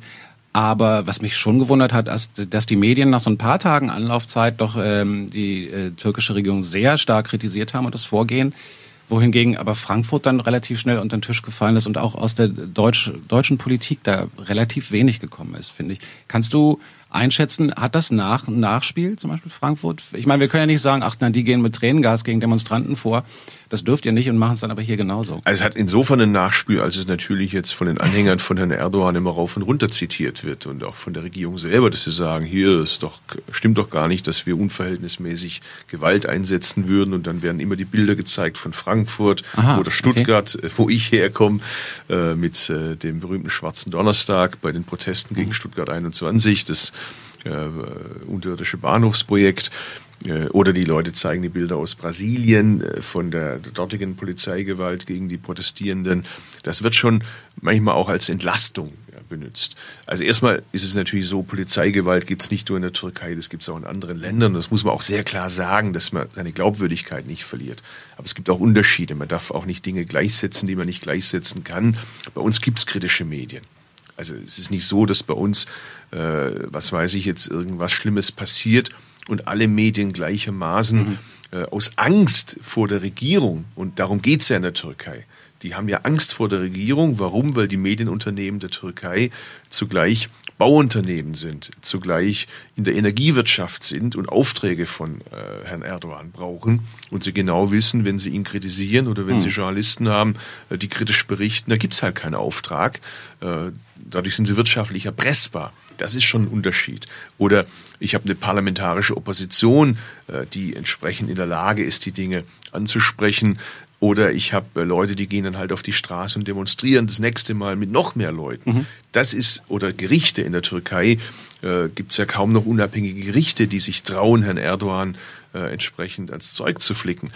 Aber was mich schon gewundert hat, ist, dass die Medien nach so ein paar Tagen Anlaufzeit doch ähm, die äh, türkische Regierung sehr stark kritisiert haben und das Vorgehen wohingegen aber Frankfurt dann relativ schnell unter den Tisch gefallen ist und auch aus der Deutsch, deutschen Politik da relativ wenig gekommen ist, finde ich. Kannst du einschätzen, hat das nach, Nachspiel, zum Beispiel Frankfurt? Ich meine, wir können ja nicht sagen, ach nein, die gehen mit Tränengas gegen Demonstranten vor. Das dürft ihr nicht und machen es dann aber hier genauso. Also es hat insofern ein Nachspiel, als es natürlich jetzt von den Anhängern von Herrn Erdogan immer rauf und runter zitiert wird und auch von der Regierung selber, dass sie sagen, hier ist doch, stimmt doch gar nicht, dass wir unverhältnismäßig Gewalt einsetzen würden und dann werden immer die Bilder gezeigt von Frankfurt Aha, oder Stuttgart, okay. wo ich herkomme, äh, mit äh, dem berühmten Schwarzen Donnerstag bei den Protesten gegen mhm. Stuttgart 21. Das äh, unterirdische Bahnhofsprojekt. Äh, oder die Leute zeigen die Bilder aus Brasilien äh, von der, dortigen Polizeigewalt gegen die Protestierenden. Das wird schon manchmal auch als Entlastung benutzt. Also erstmal ist es natürlich so, Polizeigewalt gibt es nicht nur in der Türkei, das gibt es auch in anderen Ländern. Das muss man auch sehr klar sagen, dass man seine Glaubwürdigkeit nicht verliert. Aber es gibt auch Unterschiede. Man darf auch nicht Dinge gleichsetzen, die man nicht gleichsetzen kann. Bei uns gibt es kritische Medien. Also es ist nicht so, dass bei uns, äh, was weiß ich jetzt, irgendwas Schlimmes passiert und alle Medien gleichermaßen mhm. äh, aus Angst vor der Regierung, und darum geht's ja in der Türkei, die haben ja Angst vor der Regierung. Warum? Weil die Medienunternehmen der Türkei zugleich Bauunternehmen sind, zugleich in der Energiewirtschaft sind und Aufträge von äh, Herrn Erdogan brauchen. Und sie genau wissen, wenn sie ihn kritisieren oder wenn hm. sie Journalisten haben, äh, die kritisch berichten, da gibt's halt keinen Auftrag. Äh, dadurch sind sie wirtschaftlich erpressbar. Das ist schon ein Unterschied. Oder ich habe eine parlamentarische Opposition, äh, die entsprechend in der Lage ist, die Dinge anzusprechen. Oder ich habe äh, Leute, die gehen dann halt auf die Straße und demonstrieren das nächste Mal mit noch mehr Leuten. Mhm. Das ist, oder Gerichte in der Türkei, äh, gibt es ja kaum noch unabhängige Gerichte, die sich trauen, Herrn Erdogan äh, entsprechend ans Zeug zu flicken.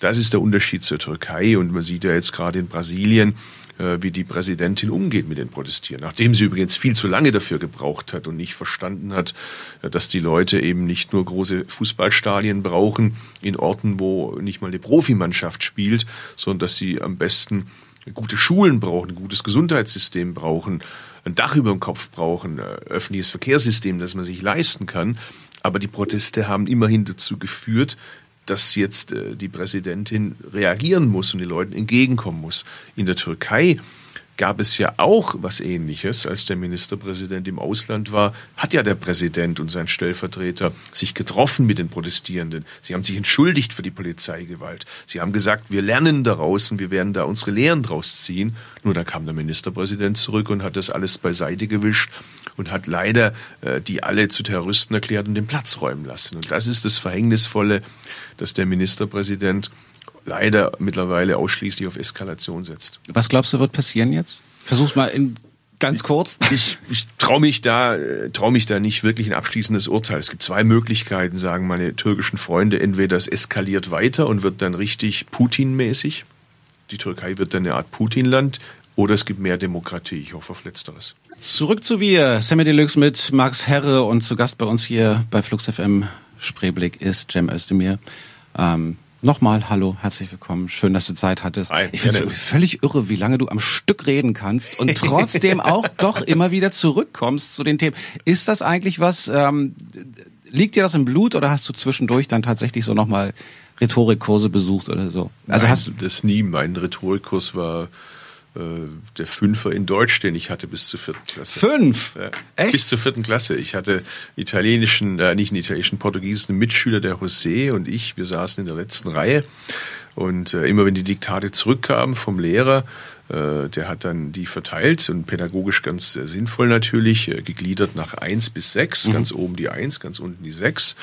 Das ist der Unterschied zur Türkei und man sieht ja jetzt gerade in Brasilien, wie die Präsidentin umgeht mit den Protestierenden. Nachdem sie übrigens viel zu lange dafür gebraucht hat und nicht verstanden hat, äh, dass die Leute eben nicht nur große Fußballstadien brauchen in Orten, wo nicht mal eine Profimannschaft spielt, sondern dass sie am besten gute Schulen brauchen, ein gutes Gesundheitssystem brauchen, ein Dach über dem Kopf brauchen, ein öffentliches Verkehrssystem, das man sich leisten kann. Aber die Proteste haben immerhin dazu geführt, dass jetzt äh, die Präsidentin reagieren muss und den Leuten entgegenkommen muss. In der Türkei gab es ja auch was Ähnliches, als der Ministerpräsident im Ausland war, hat ja der Präsident und sein Stellvertreter sich getroffen mit den Protestierenden. Sie haben sich entschuldigt für die Polizeigewalt. Sie haben gesagt, wir lernen daraus und wir werden da unsere Lehren draus ziehen. Nur da kam der Ministerpräsident zurück und hat das alles beiseite gewischt und hat leider äh, die alle zu Terroristen erklärt und den Platz räumen lassen. Und das ist das Verhängnisvolle, dass der Ministerpräsident leider mittlerweile ausschließlich auf Eskalation setzt. Was glaubst du, wird passieren jetzt? Versuch's mal in Ganz kurz. Ich, ich traue mich da, äh, traue mich da nicht wirklich ein abschließendes Urteil. Es gibt zwei Möglichkeiten, sagen meine türkischen Freunde. Entweder es eskaliert weiter und wird dann richtig Putin-mäßig. Die Türkei wird dann eine Art Putin-Land. Oder es gibt mehr Demokratie. Ich hoffe auf Letzteres. Zurück zu wir. Sammy Deluxe mit Max Herre und zu Gast bei uns hier bei Flux FM Spreeblick ist Cem Özdemir. Ähm, Nochmal, hallo, herzlich willkommen. Schön, dass du Zeit hattest. Hi, ich finde es völlig irre, wie lange du am Stück reden kannst und trotzdem auch [laughs] doch immer wieder zurückkommst zu den Themen. Ist das eigentlich was, ähm, liegt dir das im Blut oder hast du zwischendurch dann tatsächlich so nochmal Rhetorikkurse besucht oder so? Also Nein, hast du das nie. Mein Rhetorikkurs war der Fünfer in Deutsch, den ich hatte bis zur vierten Klasse. Fünf? Ja, Echt? Bis zur vierten Klasse. Ich hatte italienischen, äh, nicht einen italienischen, portugiesischen Mitschüler, der José und ich, wir saßen in der letzten Reihe. Und äh, immer wenn die Diktate zurückkamen vom Lehrer, äh, der hat dann die verteilt und pädagogisch ganz äh, sinnvoll natürlich, äh, gegliedert nach eins bis sechs, mhm. ganz oben die eins, ganz unten die sechs.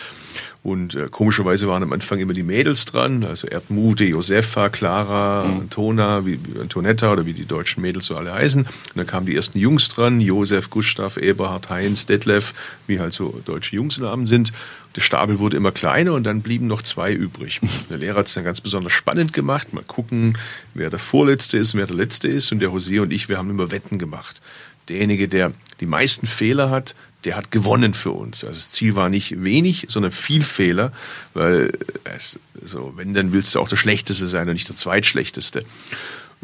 Und äh, komischerweise waren am Anfang immer die Mädels dran, also Erdmude, Josefa, Clara, mhm. Antona, wie, wie Antonetta oder wie die deutschen Mädels so alle heißen. Und dann kamen die ersten Jungs dran, Josef, Gustav, Eberhard, Heinz, Detlef, wie halt so deutsche Jungsnamen sind. Der Stapel wurde immer kleiner und dann blieben noch zwei übrig. Der Lehrer hat es dann ganz besonders spannend gemacht. Mal gucken, wer der Vorletzte ist und wer der Letzte ist. Und der José und ich, wir haben immer Wetten gemacht. Derjenige, der die meisten Fehler hat, der hat gewonnen für uns. Also das Ziel war nicht wenig, sondern viel Fehler, weil es, so, wenn, dann willst du auch der Schlechteste sein und nicht der Zweitschlechteste.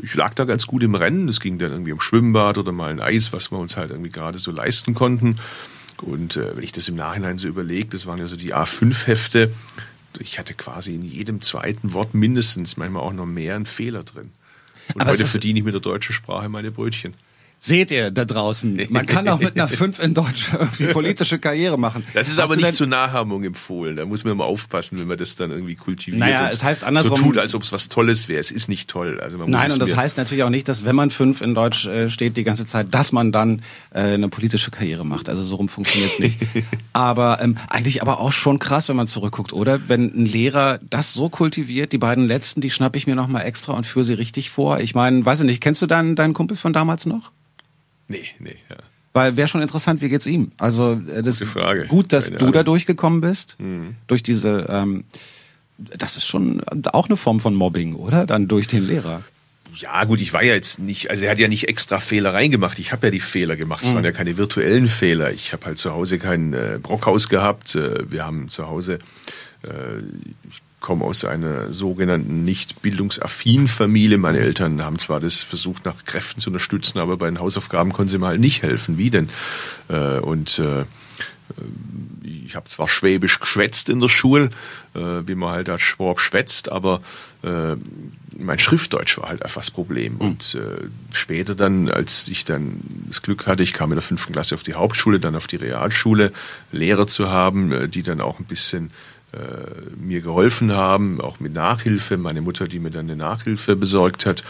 Ich lag da ganz gut im Rennen. Es ging dann irgendwie um Schwimmbad oder mal ein Eis, was wir uns halt irgendwie gerade so leisten konnten. Und äh, wenn ich das im Nachhinein so überlege, das waren ja so die A5-Hefte, ich hatte quasi in jedem zweiten Wort mindestens, manchmal auch noch mehr, einen Fehler drin. Und Aber heute verdiene ich mit der deutschen Sprache meine Brötchen. Seht ihr da draußen, man kann auch mit einer [laughs] 5 in Deutsch irgendwie politische Karriere machen. Das ist Hast aber nicht zur Nachahmung empfohlen. Da muss man mal aufpassen, wenn man das dann irgendwie kultiviert. Naja, es heißt andersrum. So tut, als ob es was Tolles wäre. Es ist nicht toll. Also man Nein, und das heißt natürlich auch nicht, dass wenn man 5 in Deutsch äh, steht die ganze Zeit, dass man dann äh, eine politische Karriere macht. Also so rum funktioniert es nicht. [laughs] aber ähm, eigentlich aber auch schon krass, wenn man zurückguckt, oder? Wenn ein Lehrer das so kultiviert, die beiden letzten, die schnapp ich mir nochmal extra und führe sie richtig vor. Ich meine, weiß ich nicht, kennst du deinen, deinen Kumpel von damals noch? Nee, nee, ja. Weil wäre schon interessant, wie geht's ihm? Also äh, das Gute Frage. gut, dass Keine du Ahnung. da durchgekommen bist. Mhm. Durch diese, ähm, das ist schon auch eine Form von Mobbing, oder? Dann durch den Lehrer. Ja, gut, ich war ja jetzt nicht, also er hat ja nicht extra Fehler reingemacht. Ich habe ja die Fehler gemacht. Es mhm. waren ja keine virtuellen Fehler. Ich habe halt zu Hause kein äh, Brockhaus gehabt. Äh, wir haben zu Hause, äh, ich komme aus einer sogenannten nicht bildungsaffinen Familie. Meine Eltern haben zwar das versucht, nach Kräften zu unterstützen, aber bei den Hausaufgaben konnten sie mal nicht helfen. Wie denn? Äh, und äh, ich habe zwar Schwäbisch geschwätzt in der Schule, äh, wie man halt als Schwab schwätzt, aber mein Schriftdeutsch war halt einfach das Problem. Mhm. Und später dann, als ich dann das Glück hatte, ich kam in der fünften Klasse auf die Hauptschule, dann auf die Realschule, Lehrer zu haben, die dann auch ein bisschen äh, mir geholfen haben, auch mit Nachhilfe. Meine Mutter, die mir dann eine Nachhilfe besorgt hat,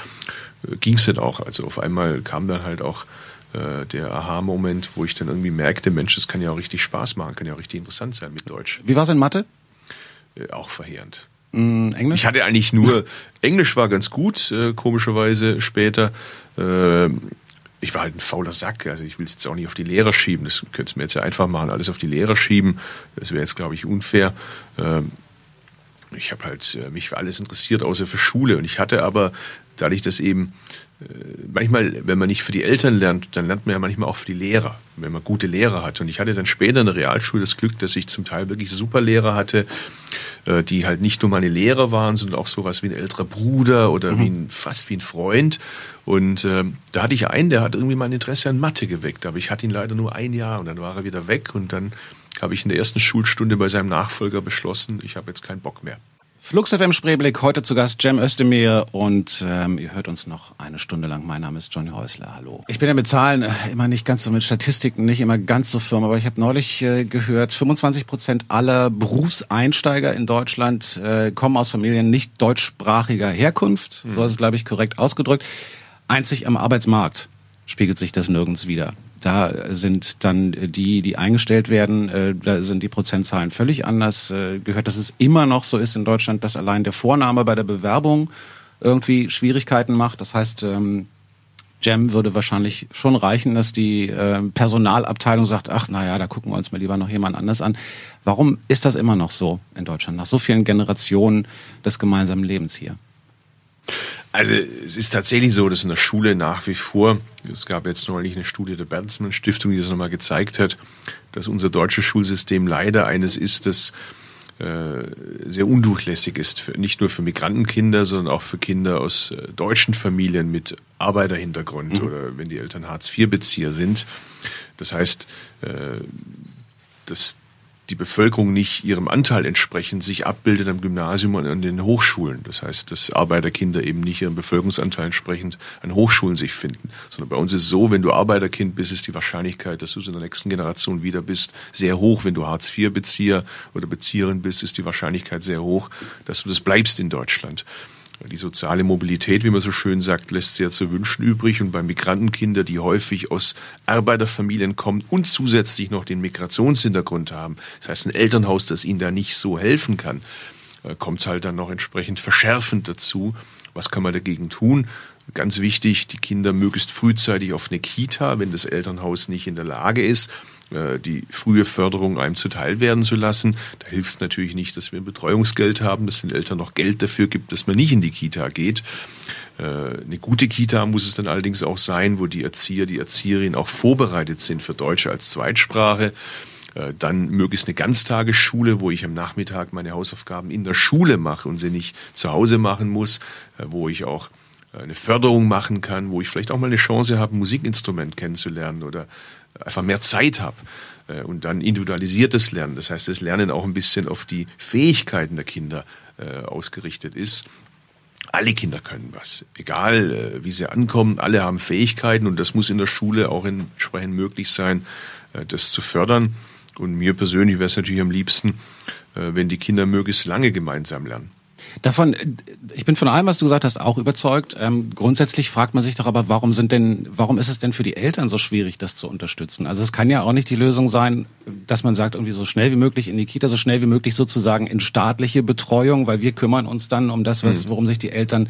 äh, ging es dann auch. Also auf einmal kam dann halt auch äh, der Aha-Moment, wo ich dann irgendwie merkte, Mensch, das kann ja auch richtig Spaß machen, kann ja auch richtig interessant sein mit Deutsch. Wie war es in Mathe? Äh, auch verheerend. Mm, Englisch? Ich hatte eigentlich nur, Englisch war ganz gut, äh, komischerweise später. Ich war halt ein fauler Sack. Also ich will es jetzt auch nicht auf die Lehrer schieben. Das könnte mir jetzt ja einfach machen, alles auf die Lehrer schieben. Das wäre jetzt, glaube ich, unfair. Ähm, ich habe halt äh, mich für alles interessiert, außer für Schule. Und ich hatte aber, dadurch, dass eben manchmal, wenn man nicht für die Eltern lernt, dann lernt man ja manchmal auch für die Lehrer, wenn man gute Lehrer hat. Und ich hatte dann später in der Realschule das Glück, dass ich zum Teil wirklich super Lehrer hatte, äh, die halt nicht nur meine Lehrer waren, sondern auch sowas wie ein älterer Bruder oder mhm. wie ein, fast wie ein Freund. Und äh, da hatte ich einen, der hat irgendwie mein Interesse an Mathe geweckt, aber ich hatte ihn leider nur ein Jahr und dann war er wieder weg und dann habe ich in der ersten Schulstunde bei seinem Nachfolger beschlossen, ich habe jetzt keinen Bock mehr. Flux FM Spreeblick, heute zu Gast Cem Özdemir und ähm, ihr hört uns noch eine Stunde lang. Mein Name ist Johnny Häusler, hallo. Ich bin ja mit Zahlen äh, immer nicht ganz so mit Statistiken, nicht immer ganz so firm, aber ich habe neulich äh, gehört, 25 Prozent aller Berufseinsteiger in Deutschland äh, kommen aus Familien nicht deutschsprachiger Herkunft, mhm. so ist es, glaube ich, korrekt ausgedrückt. Einzig am Arbeitsmarkt spiegelt sich das nirgends wieder. Da sind dann die, die eingestellt werden, äh, da sind die Prozentzahlen völlig anders. Äh, gehört, dass es immer noch so ist in Deutschland, dass allein der Vorname bei der Bewerbung irgendwie Schwierigkeiten macht. Das heißt, ähm, Jam würde wahrscheinlich schon reichen, dass die äh, Personalabteilung sagt, ach naja, da gucken wir uns mal lieber noch jemand anders an. Warum ist das immer noch so in Deutschland, nach so vielen Generationen des gemeinsamen Lebens hier? Also es ist tatsächlich so, dass in der Schule nach wie vor, es gab jetzt neulich eine Studie der Bertelsmann Stiftung, die das nochmal gezeigt hat, dass unser deutsches Schulsystem leider eines ist, das äh, sehr undurchlässig ist, für, nicht nur für Migrantenkinder, sondern auch für Kinder aus äh, deutschen Familien mit Arbeiterhintergrund mhm. oder wenn die Eltern Hartz-IV-Bezieher sind. Das heißt, äh, dass die Bevölkerung nicht ihrem Anteil entsprechend sich abbildet am Gymnasium und an den Hochschulen. Das heißt, dass Arbeiterkinder eben nicht ihrem Bevölkerungsanteil entsprechend an Hochschulen sich finden. Sondern bei uns ist es so, wenn du Arbeiterkind bist, ist die Wahrscheinlichkeit, dass du es in der nächsten Generation wieder bist, sehr hoch. Wenn du Hartz-IV-Bezieher oder Bezieherin bist, ist die Wahrscheinlichkeit sehr hoch, dass du das bleibst in Deutschland. Die soziale Mobilität, wie man so schön sagt, lässt sehr zu wünschen übrig. Und bei Migrantenkinder, die häufig aus Arbeiterfamilien kommen und zusätzlich noch den Migrationshintergrund haben, das heißt ein Elternhaus, das ihnen da nicht so helfen kann, äh, kommt es halt dann noch entsprechend verschärfend dazu. Was kann man dagegen tun? Ganz wichtig, die Kinder möglichst frühzeitig auf eine Kita, wenn das Elternhaus nicht in der Lage ist, die frühe Förderung einem zuteil werden zu lassen. Da hilft es natürlich nicht, dass wir ein Betreuungsgeld haben, dass den Eltern noch Geld dafür gibt, dass man nicht in die Kita geht. Äh, eine gute Kita muss es dann allerdings auch sein, wo die Erzieher, die Erzieherinnen auch vorbereitet sind für Deutsch als Zweitsprache. Äh, dann möglichst eine Ganztagesschule, wo ich am Nachmittag meine Hausaufgaben in der Schule mache und sie nicht zu Hause machen muss, wo ich auch eine Förderung machen kann, wo ich vielleicht auch mal eine Chance habe, ein Musikinstrument kennenzulernen oder einfach mehr Zeit habe äh, und dann individualisiertes Lernen. Das heißt, das Lernen auch ein bisschen auf die Fähigkeiten der Kinder äh, ausgerichtet ist. Alle Kinder können was, egal äh, wie sie ankommen. Alle haben Fähigkeiten und das muss in der Schule auch entsprechend möglich sein, das zu fördern. Und mir persönlich wäre es natürlich am liebsten, wenn die Kinder möglichst lange gemeinsam lernen. Davon, ich bin von allem, was du gesagt hast, auch überzeugt. Ähm, grundsätzlich fragt man sich doch aber, warum sind denn, warum ist es denn für die Eltern so schwierig, das zu unterstützen? Also es kann ja auch nicht die Lösung sein, dass man sagt, irgendwie so schnell wie möglich in die Kita, so schnell wie möglich sozusagen in staatliche Betreuung, weil wir kümmern uns dann um das, was, hm. worum sich die Eltern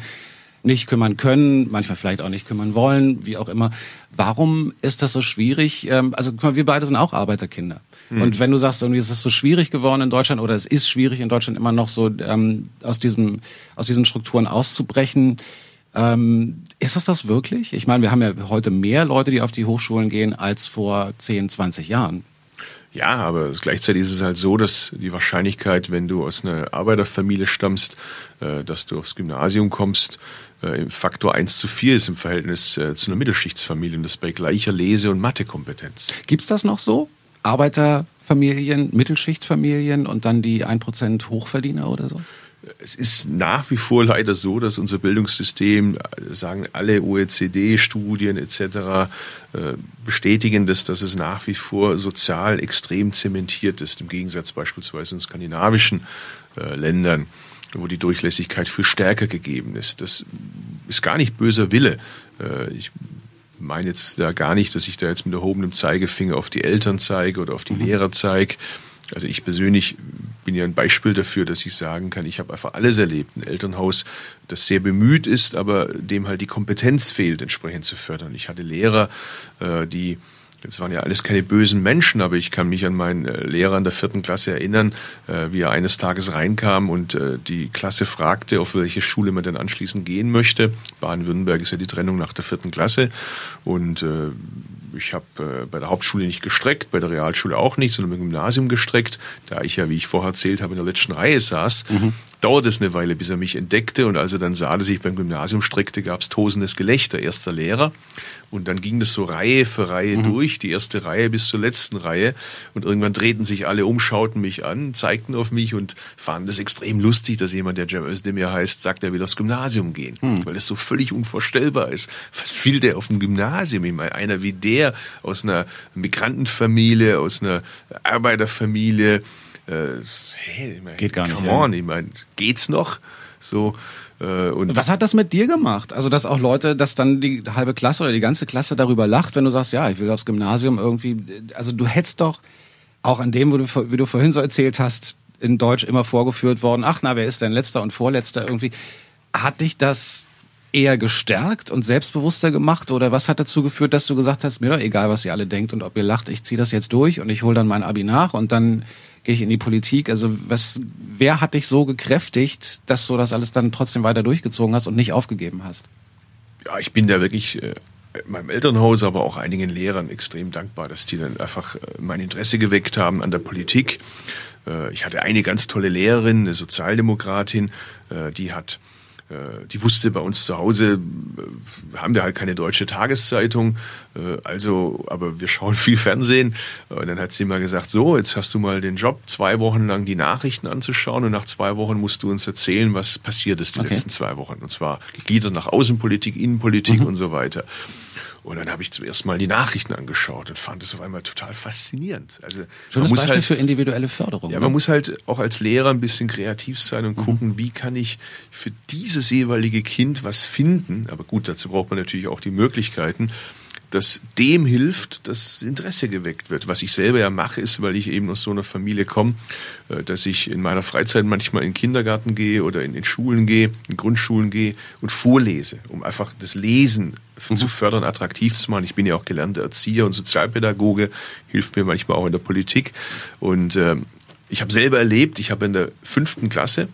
nicht kümmern können, manchmal vielleicht auch nicht kümmern wollen, wie auch immer. Warum ist das so schwierig? Ähm, also guck mal, wir beide sind auch Arbeiterkinder. Mhm. Und wenn du sagst, irgendwie es ist so schwierig geworden in Deutschland oder es ist schwierig in Deutschland immer noch so ähm, aus diesem aus diesen Strukturen auszubrechen, ähm, ist das das wirklich? Ich meine, wir haben ja heute mehr Leute, die auf die Hochschulen gehen, als vor 10, 20 Jahren. Ja, aber gleichzeitig ist es halt so, dass die Wahrscheinlichkeit, wenn du aus einer Arbeiterfamilie stammst, äh, dass du aufs Gymnasium kommst, äh, Faktor 1 zu 4 ist im Verhältnis äh, zu einer Mittelschichtsfamilie und das bei gleicher Lese- und Mathekompetenz. Gibt's das noch so? Arbeiterfamilien, Mittelschichtfamilien und dann die 1% Hochverdiener oder so? Es ist nach wie vor leider so, dass unser Bildungssystem, äh, sagen alle OECD-Studien etc., äh, bestätigen, dass, dass es nach wie vor sozial extrem zementiert ist, im Gegensatz beispielsweise in skandinavischen äh, Ländern, wo die Durchlässigkeit viel stärker gegeben ist. Das ist gar nicht böser Wille. Ich meine jetzt da gar nicht, dass ich da jetzt mit erhobenem Zeigefinger auf die Eltern zeige oder auf die mhm. Lehrer zeige. Also ich persönlich bin ja ein Beispiel dafür, dass ich sagen kann, ich habe einfach alles erlebt. Ein Elternhaus, das sehr bemüht ist, aber dem halt die Kompetenz fehlt, entsprechend zu fördern. Ich hatte Lehrer, äh, die das waren ja alles keine bösen Menschen, aber ich kann mich an meinen äh, Lehrer in der vierten Klasse erinnern, äh, wie er eines Tages reinkam und äh, die Klasse fragte, auf welche Schule man denn anschließend gehen möchte. Baden-Württemberg ist ja die Trennung nach der vierten Klasse und ich habe bei der Hauptschule nicht gestreckt, bei der Realschule auch nicht, sondern im Gymnasium gestreckt. Da ich ja, wie ich vorher erzählt habe, in der letzten Reihe saß, mhm. dauerte es eine Weile, bis er mich entdeckte. Und als er dann sah, dass ich beim Gymnasium streckte, gab es tosendes Gelächter. Erster Lehrer. Und dann ging das so Reihe für Reihe mhm. durch, die erste Reihe bis zur letzten Reihe. Und irgendwann drehten sich alle um, schauten mich an, zeigten auf mich und fanden das extrem lustig, dass jemand, der Cem Özdemir heißt, sagt, er will aufs Gymnasium gehen. Mhm. Weil das so völlig unvorstellbar ist. Was will der auf dem Gymnasium? Ich meine, einer wie der aus einer Migrantenfamilie, aus einer Arbeiterfamilie, äh, hey, ich mein, Geht gar nicht. Come on, ja. ich meine, geht's noch? So, und Was hat das mit dir gemacht? Also, dass auch Leute, dass dann die halbe Klasse oder die ganze Klasse darüber lacht, wenn du sagst, ja, ich will aufs Gymnasium irgendwie. Also, du hättest doch auch an dem, wie du vorhin so erzählt hast, in Deutsch immer vorgeführt worden, ach na, wer ist denn letzter und vorletzter irgendwie. Hat dich das eher gestärkt und selbstbewusster gemacht oder was hat dazu geführt, dass du gesagt hast, mir doch egal, was ihr alle denkt und ob ihr lacht, ich ziehe das jetzt durch und ich hole dann mein Abi nach und dann gehe ich in die Politik. Also was, wer hat dich so gekräftigt, dass du das alles dann trotzdem weiter durchgezogen hast und nicht aufgegeben hast? Ja, ich bin da wirklich äh, meinem Elternhaus, aber auch einigen Lehrern extrem dankbar, dass die dann einfach äh, mein Interesse geweckt haben an der Politik. Äh, ich hatte eine ganz tolle Lehrerin, eine Sozialdemokratin, äh, die hat die wusste bei uns zu Hause, äh, haben wir halt keine deutsche Tageszeitung, äh, also, aber wir schauen [laughs] viel Fernsehen. Und dann hat sie mal gesagt, so, jetzt hast du mal den Job, zwei Wochen lang die Nachrichten anzuschauen und nach zwei Wochen musst du uns erzählen, was passiert ist die okay. letzten zwei Wochen. Und zwar gegliedert nach Außenpolitik, Innenpolitik mhm. und so weiter. Und dann habe ich zum ersten Mal die Nachrichten angeschaut und fand es auf einmal total faszinierend. Also Schönes man muss Beispiel halt, für individuelle Förderung. Ja, ne? man muss halt auch als Lehrer ein bisschen kreativ sein und mhm. gucken, wie kann ich für dieses jeweilige Kind was finden. Aber gut, dazu braucht man natürlich auch die Möglichkeiten dass dem hilft, dass Interesse geweckt wird. Was ich selber ja mache, ist, weil ich eben aus so einer Familie komme, äh, dass ich in meiner Freizeit manchmal in den Kindergarten gehe oder in den Schulen gehe, in Grundschulen gehe und vorlese, um einfach das Lesen zu fördern, attraktiv zu machen. Ich bin ja auch gelernter Erzieher und Sozialpädagoge, hilft mir manchmal auch in der Politik. Und äh, ich habe selber erlebt, ich habe in der fünften Klasse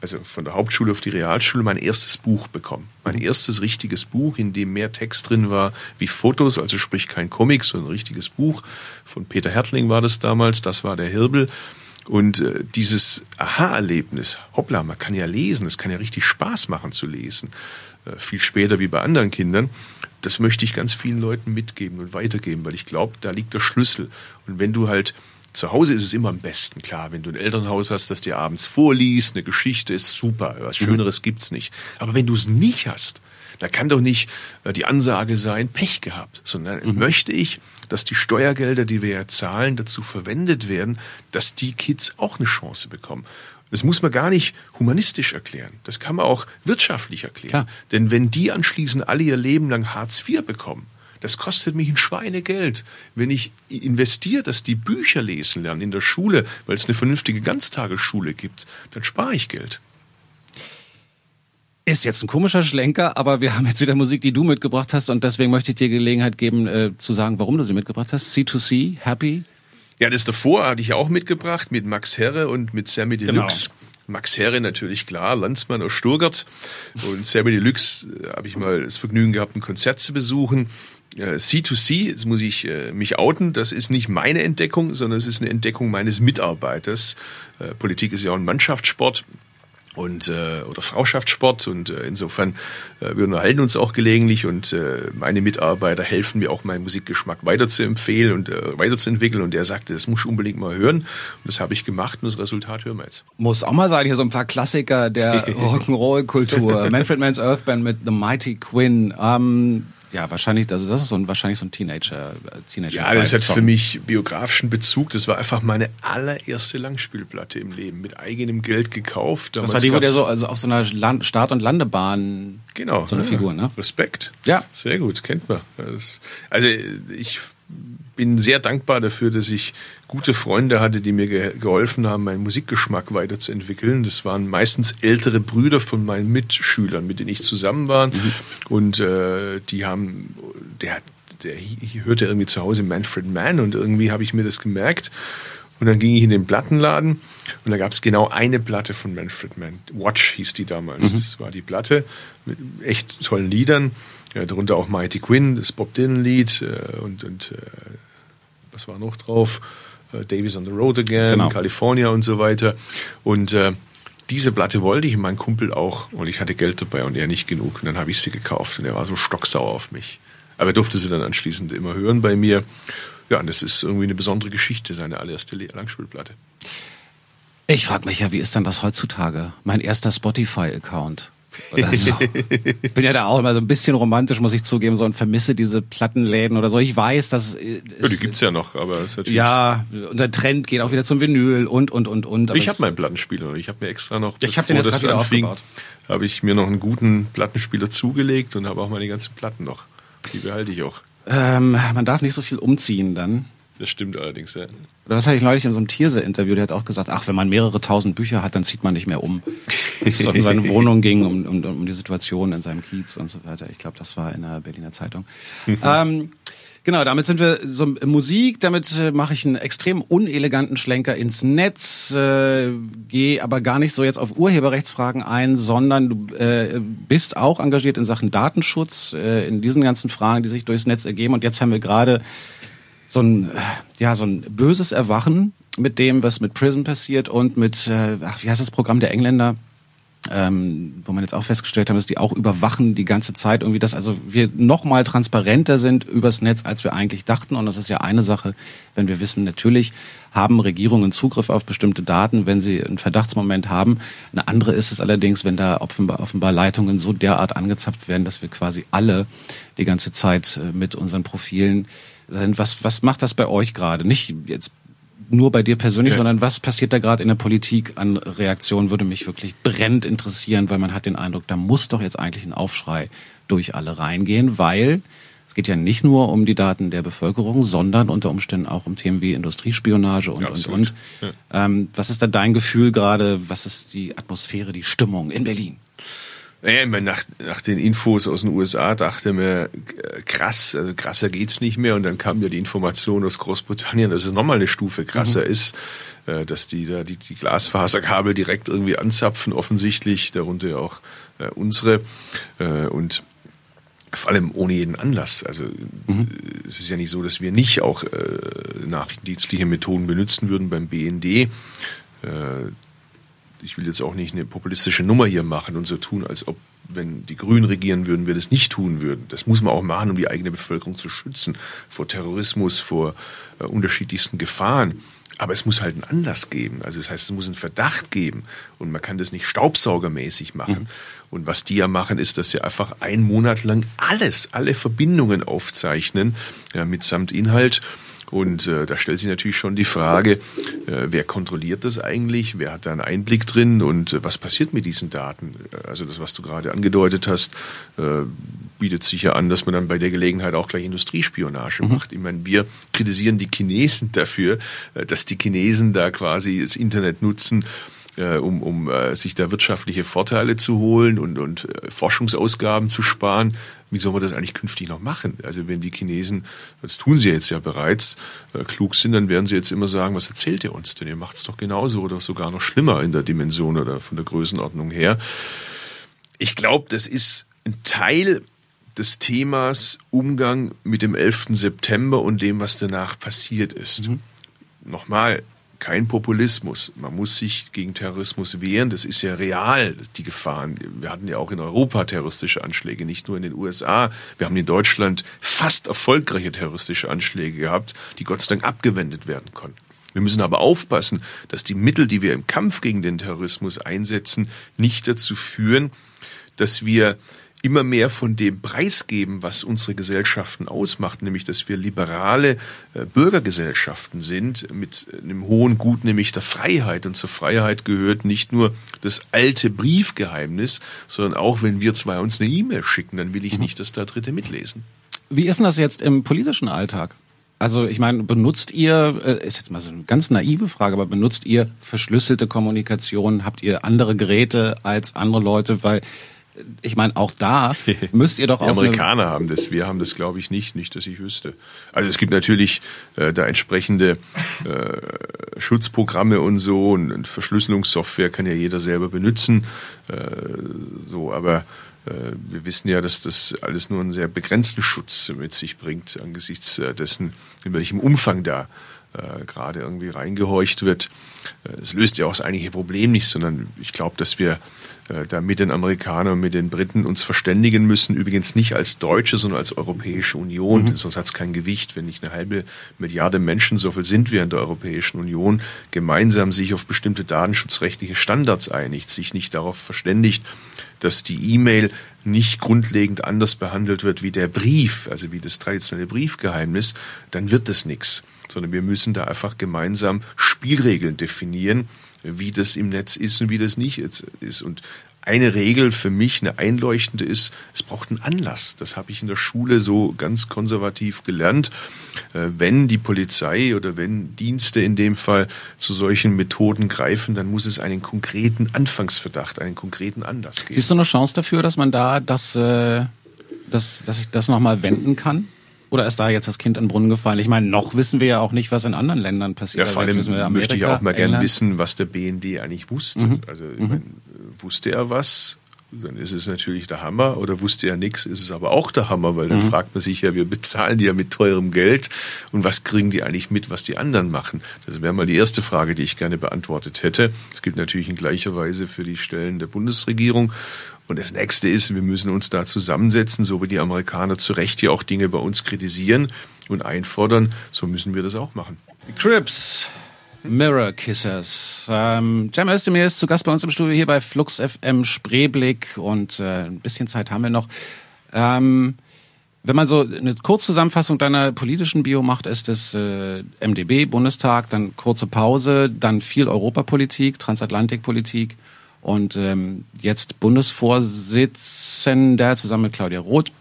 also von der Hauptschule auf die Realschule, mein erstes Buch bekommen. Mein mhm. erstes richtiges Buch, in dem mehr Text drin war wie Fotos, also sprich kein Comic, sondern ein richtiges Buch. Von Peter Hertling war das damals, das war der Hirbel. Und äh, dieses Aha-Erlebnis, hoppla, man kann ja lesen, es kann ja richtig Spaß machen zu lesen, viel später wie bei anderen Kindern, das möchte ich ganz vielen Leuten mitgeben und weitergeben, weil ich glaube, da liegt der Schlüssel. Und wenn du halt zu Hause ist es immer am besten, klar. Wenn du ein Elternhaus hast, das dir abends vorliest, eine Geschichte ist super. Was mhm. Schöneres mhm. gibt's nicht. Aber wenn du es nicht hast, da kann doch nicht äh, die Ansage sein, Pech gehabt, sondern mhm. möchte ich, dass die Steuergelder, die wir ja zahlen, dazu verwendet werden, dass die Kids auch eine Chance bekommen. Das muss man gar nicht humanistisch erklären. Das kann man auch wirtschaftlich erklären. Klar. Denn wenn die anschließend alle ihr Leben lang Hartz IV bekommen, das kostet mich ein Schweinegeld. Wenn ich investiere, dass die Bücher lesen lernen in der Schule, weil es eine vernünftige Ganztagesschule gibt, dann spare ich Geld. Ist jetzt ein komischer Schlenker, aber wir haben jetzt wieder Musik, die du mitgebracht hast und deswegen möchte ich dir Gelegenheit geben, äh, zu sagen, warum du sie mitgebracht hast. C2C, Happy. Ja, das davor hatte ich auch mitgebracht mit Max Herre und mit Sammy Deluxe. Genau. Max Herre natürlich klar, Landsmann aus Sturgart und Sammy Deluxe äh, habe ich mal das Vergnügen gehabt, ein Konzert zu besuchen C2C, jetzt muss ich äh, mich outen, das ist nicht meine Entdeckung, sondern es ist eine Entdeckung meines Mitarbeiters. Äh, Politik ist ja auch ein Mannschaftssport und äh, oder Frauschaftssport und äh, insofern äh, wir unterhalten uns auch gelegentlich und äh, meine Mitarbeiter helfen mir auch meinen Musikgeschmack weiter zu empfehlen und äh, weiterzuentwickeln und der sagte, das muss ich unbedingt mal hören und das habe ich gemacht und das Resultat hören wir jetzt. Muss auch mal sein, hier so ein paar Klassiker der [laughs] Rock'n'Roll-Kultur. [laughs] Manfred Mann's Earth Band mit The Mighty Quinn. Ähm, ja, wahrscheinlich, also das ist so ein, wahrscheinlich so ein Teenager, äh, Teenager. Ja, das hat für mich biografischen Bezug. Das war einfach meine allererste Langspielplatte im Leben, mit eigenem Geld gekauft. Damals das war die, wo der so also auf so einer Land Start- und Landebahn genau, so eine ja, Figur, ne? Respekt. Ja. Sehr gut, kennt man. Also ich bin sehr dankbar dafür, dass ich gute Freunde hatte, die mir geholfen haben, meinen Musikgeschmack weiterzuentwickeln. Das waren meistens ältere Brüder von meinen Mitschülern, mit denen ich zusammen war. Mhm. Und äh, die haben, der der hörte irgendwie zu Hause Manfred Mann und irgendwie habe ich mir das gemerkt. Und dann ging ich in den Plattenladen und da gab es genau eine Platte von Manfred Mann. Watch hieß die damals. Mhm. Das war die Platte mit echt tollen Liedern. Ja, darunter auch Mighty Quinn, das Bob Dylan-Lied äh, und, und äh, was war noch drauf? Äh, Davies on the Road Again, genau. California und so weiter. Und äh, diese Platte wollte ich und mein Kumpel auch und ich hatte Geld dabei und er nicht genug und dann habe ich sie gekauft und er war so stocksauer auf mich. Aber er durfte sie dann anschließend immer hören bei mir. Ja, und das ist irgendwie eine besondere Geschichte, seine allererste Langspielplatte. Ich frage mich ja, wie ist denn das heutzutage? Mein erster Spotify-Account. Oder [laughs] so. ich bin ja da auch immer so ein bisschen romantisch, muss ich zugeben, so und vermisse diese Plattenläden oder so. Ich weiß, dass es, ja, die gibt's ja noch, aber es ist natürlich ja und der Trend geht auch wieder zum Vinyl und und und und. ich habe meinen Plattenspieler, ich habe mir extra noch, ich habe den jetzt das wieder anfing, aufgebaut. habe ich mir noch einen guten Plattenspieler zugelegt und habe auch meine ganzen Platten noch. Die behalte ich auch. Ähm, man darf nicht so viel umziehen dann. Das stimmt allerdings, ja. Das hatte ich neulich in so einem Tierse-Interview, der hat auch gesagt, ach, wenn man mehrere tausend Bücher hat, dann zieht man nicht mehr um. [laughs] Es um seine Wohnung ging, um, um, um die Situation in seinem Kiez und so weiter. Ich glaube, das war in der Berliner Zeitung. ähm, Genau, damit sind wir so Musik, damit äh, mache ich einen extrem uneleganten Schlenker ins Netz, äh, gehe aber gar nicht so jetzt auf Urheberrechtsfragen ein, sondern du äh, bist auch engagiert in Sachen Datenschutz, äh, in diesen ganzen Fragen, die sich durchs Netz ergeben. Und jetzt haben wir gerade so ein, äh, ja, so ein böses Erwachen mit dem, was mit Prison passiert und mit, äh, ach, wie heißt das Programm der Engländer? ähm, wo man jetzt auch festgestellt haben, dass die auch überwachen die ganze Zeit irgendwie, dass also wir noch mal transparenter sind übers Netz, als wir eigentlich dachten. Und das ist ja eine Sache, wenn wir wissen, natürlich haben Regierungen Zugriff auf bestimmte Daten, wenn sie einen Verdachtsmoment haben. Eine andere ist es allerdings, wenn da offenbar, offenbar Leitungen so derart angezapft werden, dass wir quasi alle die ganze Zeit äh, mit unseren Profilen sind. Was, was macht das bei euch gerade? Nicht jetzt nur bei dir persönlich, ja. sondern was passiert da gerade in der Politik an Reaktionen, würde mich wirklich brennend interessieren, weil man hat den Eindruck, da muss doch jetzt eigentlich ein Aufschrei durch alle reingehen, weil es geht ja nicht nur um die Daten der Bevölkerung, sondern unter Umständen auch um Themen wie Industriespionage und, ja, und, und. Ja. Ähm, was ist da dein Gefühl gerade? Was ist die Atmosphäre, die Stimmung in Berlin? Naja, ich meine, nach, nach den Infos aus den USA dachte mir, äh, krass, also krasser geht's nicht mehr. Und dann kam ja die Information aus Großbritannien, dass es nochmal eine Stufe krasser mhm. ist, äh, dass die da die, die Glasfaserkabel direkt irgendwie anzapfen, offensichtlich, darunter ja auch äh, unsere. Äh, und vor allem ohne jeden Anlass. Also mhm. es ist ja nicht so, dass wir nicht auch äh, nachrichtendienstliche Methoden benutzen würden beim BND. Äh, ich will jetzt auch nicht eine populistische Nummer hier machen und so tun, als ob, wenn die Grünen regieren würden, wir das nicht tun würden. Das muss man auch machen, um die eigene Bevölkerung zu schützen vor Terrorismus, vor äh, unterschiedlichsten Gefahren. Aber es muss halt einen Anlass geben. Also das heißt, es muss einen Verdacht geben. Und man kann das nicht staubsaugermäßig machen. Mhm. Und was die ja machen, ist, dass sie einfach einen Monat lang alles, alle Verbindungen aufzeichnen, ja, mitsamt Inhalt und äh, da stellt sich natürlich schon die Frage, äh, wer kontrolliert das eigentlich? Wer hat da einen Einblick drin? Und äh, was passiert mit diesen Daten? Also das, was du gerade angedeutet hast, äh, bietet sich ja an, dass man dann bei der Gelegenheit auch gleich Industriespionage mhm. macht. Ich meine, wir kritisieren die Chinesen dafür, äh, dass die Chinesen da quasi das Internet nutzen, äh, um, um äh, sich da wirtschaftliche Vorteile zu holen und, und äh, Forschungsausgaben zu sparen. Wie soll man das eigentlich künftig noch machen? Also wenn die Chinesen, das tun sie jetzt ja bereits, äh, klug sind, dann werden sie jetzt immer sagen, was erzählt ihr uns denn? Ihr macht es doch genauso oder sogar noch schlimmer in der Dimension oder von der Größenordnung her. Ich glaube, das ist ein Teil des Themas Umgang mit dem 11. September und dem, was danach passiert ist. Mhm. Nochmal, kein Populismus. Man muss sich gegen Terrorismus wehren. Das ist ja real, die Gefahren. Wir hatten ja auch in Europa terroristische Anschläge, nicht nur in den USA. Wir haben in Deutschland fast erfolgreiche terroristische Anschläge gehabt, die Gott sei Dank abgewendet werden konnten. Wir müssen aber aufpassen, dass die Mittel, die wir im Kampf gegen den Terrorismus einsetzen, nicht dazu führen, dass wir immer mehr von dem preisgeben, was unsere Gesellschaften ausmacht, nämlich dass wir liberale äh, Bürgergesellschaften sind mit einem hohen Gut, nämlich der Freiheit. Und zur Freiheit gehört nicht nur das alte Briefgeheimnis, sondern auch, wenn wir zwei uns eine E-Mail schicken, dann will ich mhm. nicht, dass da Dritte mitlesen. Wie ist denn das jetzt im politischen Alltag? Also ich meine, benutzt ihr, äh, ist jetzt mal so eine ganz naive Frage, aber benutzt ihr verschlüsselte Kommunikation? Habt ihr andere Geräte als andere Leute? Weil ich meine, auch da [laughs] müsst ihr doch auch. Die Amerikaner haben das, wir haben das, glaube ich, nicht, nicht, dass ich wüsste. Also es gibt natürlich äh, da entsprechende äh, Schutzprogramme und so und, und, Verschlüsselungssoftware kann ja jeder selber benutzen. Äh, so, aber äh, wir wissen ja, dass das alles nur einen sehr begrenzten Schutz mit sich bringt angesichts äh, dessen, in welchem Umfang da äh, gerade irgendwie reingehorcht wird. Äh, es löst ja auch das eigentliche Problem nicht, sondern ich glaube, dass wir äh, da mit den Amerikanern und mit den Briten uns verständigen müssen. Übrigens nicht als Deutsche, sondern als Europäische Union. Mhm. Sonst hat es kein Gewicht, wenn nicht eine halbe Milliarde Menschen, so viel sind wir in der Europäischen Union, gemeinsam sich auf bestimmte datenschutzrechtliche Standards einigt, sich nicht darauf verständigt, dass die E-Mail nicht grundlegend anders behandelt wird wie der Brief, also wie das traditionelle Briefgeheimnis, dann wird es nichts. Sondern wir müssen da einfach gemeinsam Spielregeln definieren, wie das im Netz ist und wie das nicht ist. Und eine Regel für mich, eine einleuchtende ist, es braucht einen Anlass. Das habe ich in der Schule so ganz konservativ gelernt. Äh, wenn die Polizei oder wenn Dienste in dem Fall zu solchen Methoden greifen, dann muss es einen konkreten Anfangsverdacht, einen konkreten Anlass geben. Siehst du eine Chance dafür, dass man da das, äh, das, dass ich das nochmal wenden kann? Oder ist da jetzt das Kind in den Brunnen gefallen? Ich meine, noch wissen wir ja auch nicht, was in anderen Ländern passiert. Ja, vor allem Amerika, möchte ich auch mal gerne wissen, was der BND eigentlich wusste. Mhm. Also ich mhm. meine, wusste er was? Dann ist es natürlich der Hammer. Oder wusste er nichts, ist es aber auch der Hammer, weil dann mhm. fragt man sich ja, wir bezahlen die ja mit teurem Geld und was kriegen die eigentlich mit, was die anderen machen? Das wäre mal die erste Frage, die ich gerne beantwortet hätte. Das gilt natürlich in gleicher Weise für die Stellen der Bundesregierung. Und das nächste ist, wir müssen uns da zusammensetzen, so wie die Amerikaner zu Recht ja auch Dinge bei uns kritisieren und einfordern, so müssen wir das auch machen. Crips. Mirror Kissers. Ähm, Cem Özdemir ist zu Gast bei uns im Studio hier bei Flux FM Spreeblick und äh, ein bisschen Zeit haben wir noch. Ähm, wenn man so eine Kurzzusammenfassung deiner politischen Bio macht, ist es äh, MDB, Bundestag, dann kurze Pause, dann viel Europapolitik, Transatlantikpolitik und ähm, jetzt Bundesvorsitzender zusammen mit Claudia Roth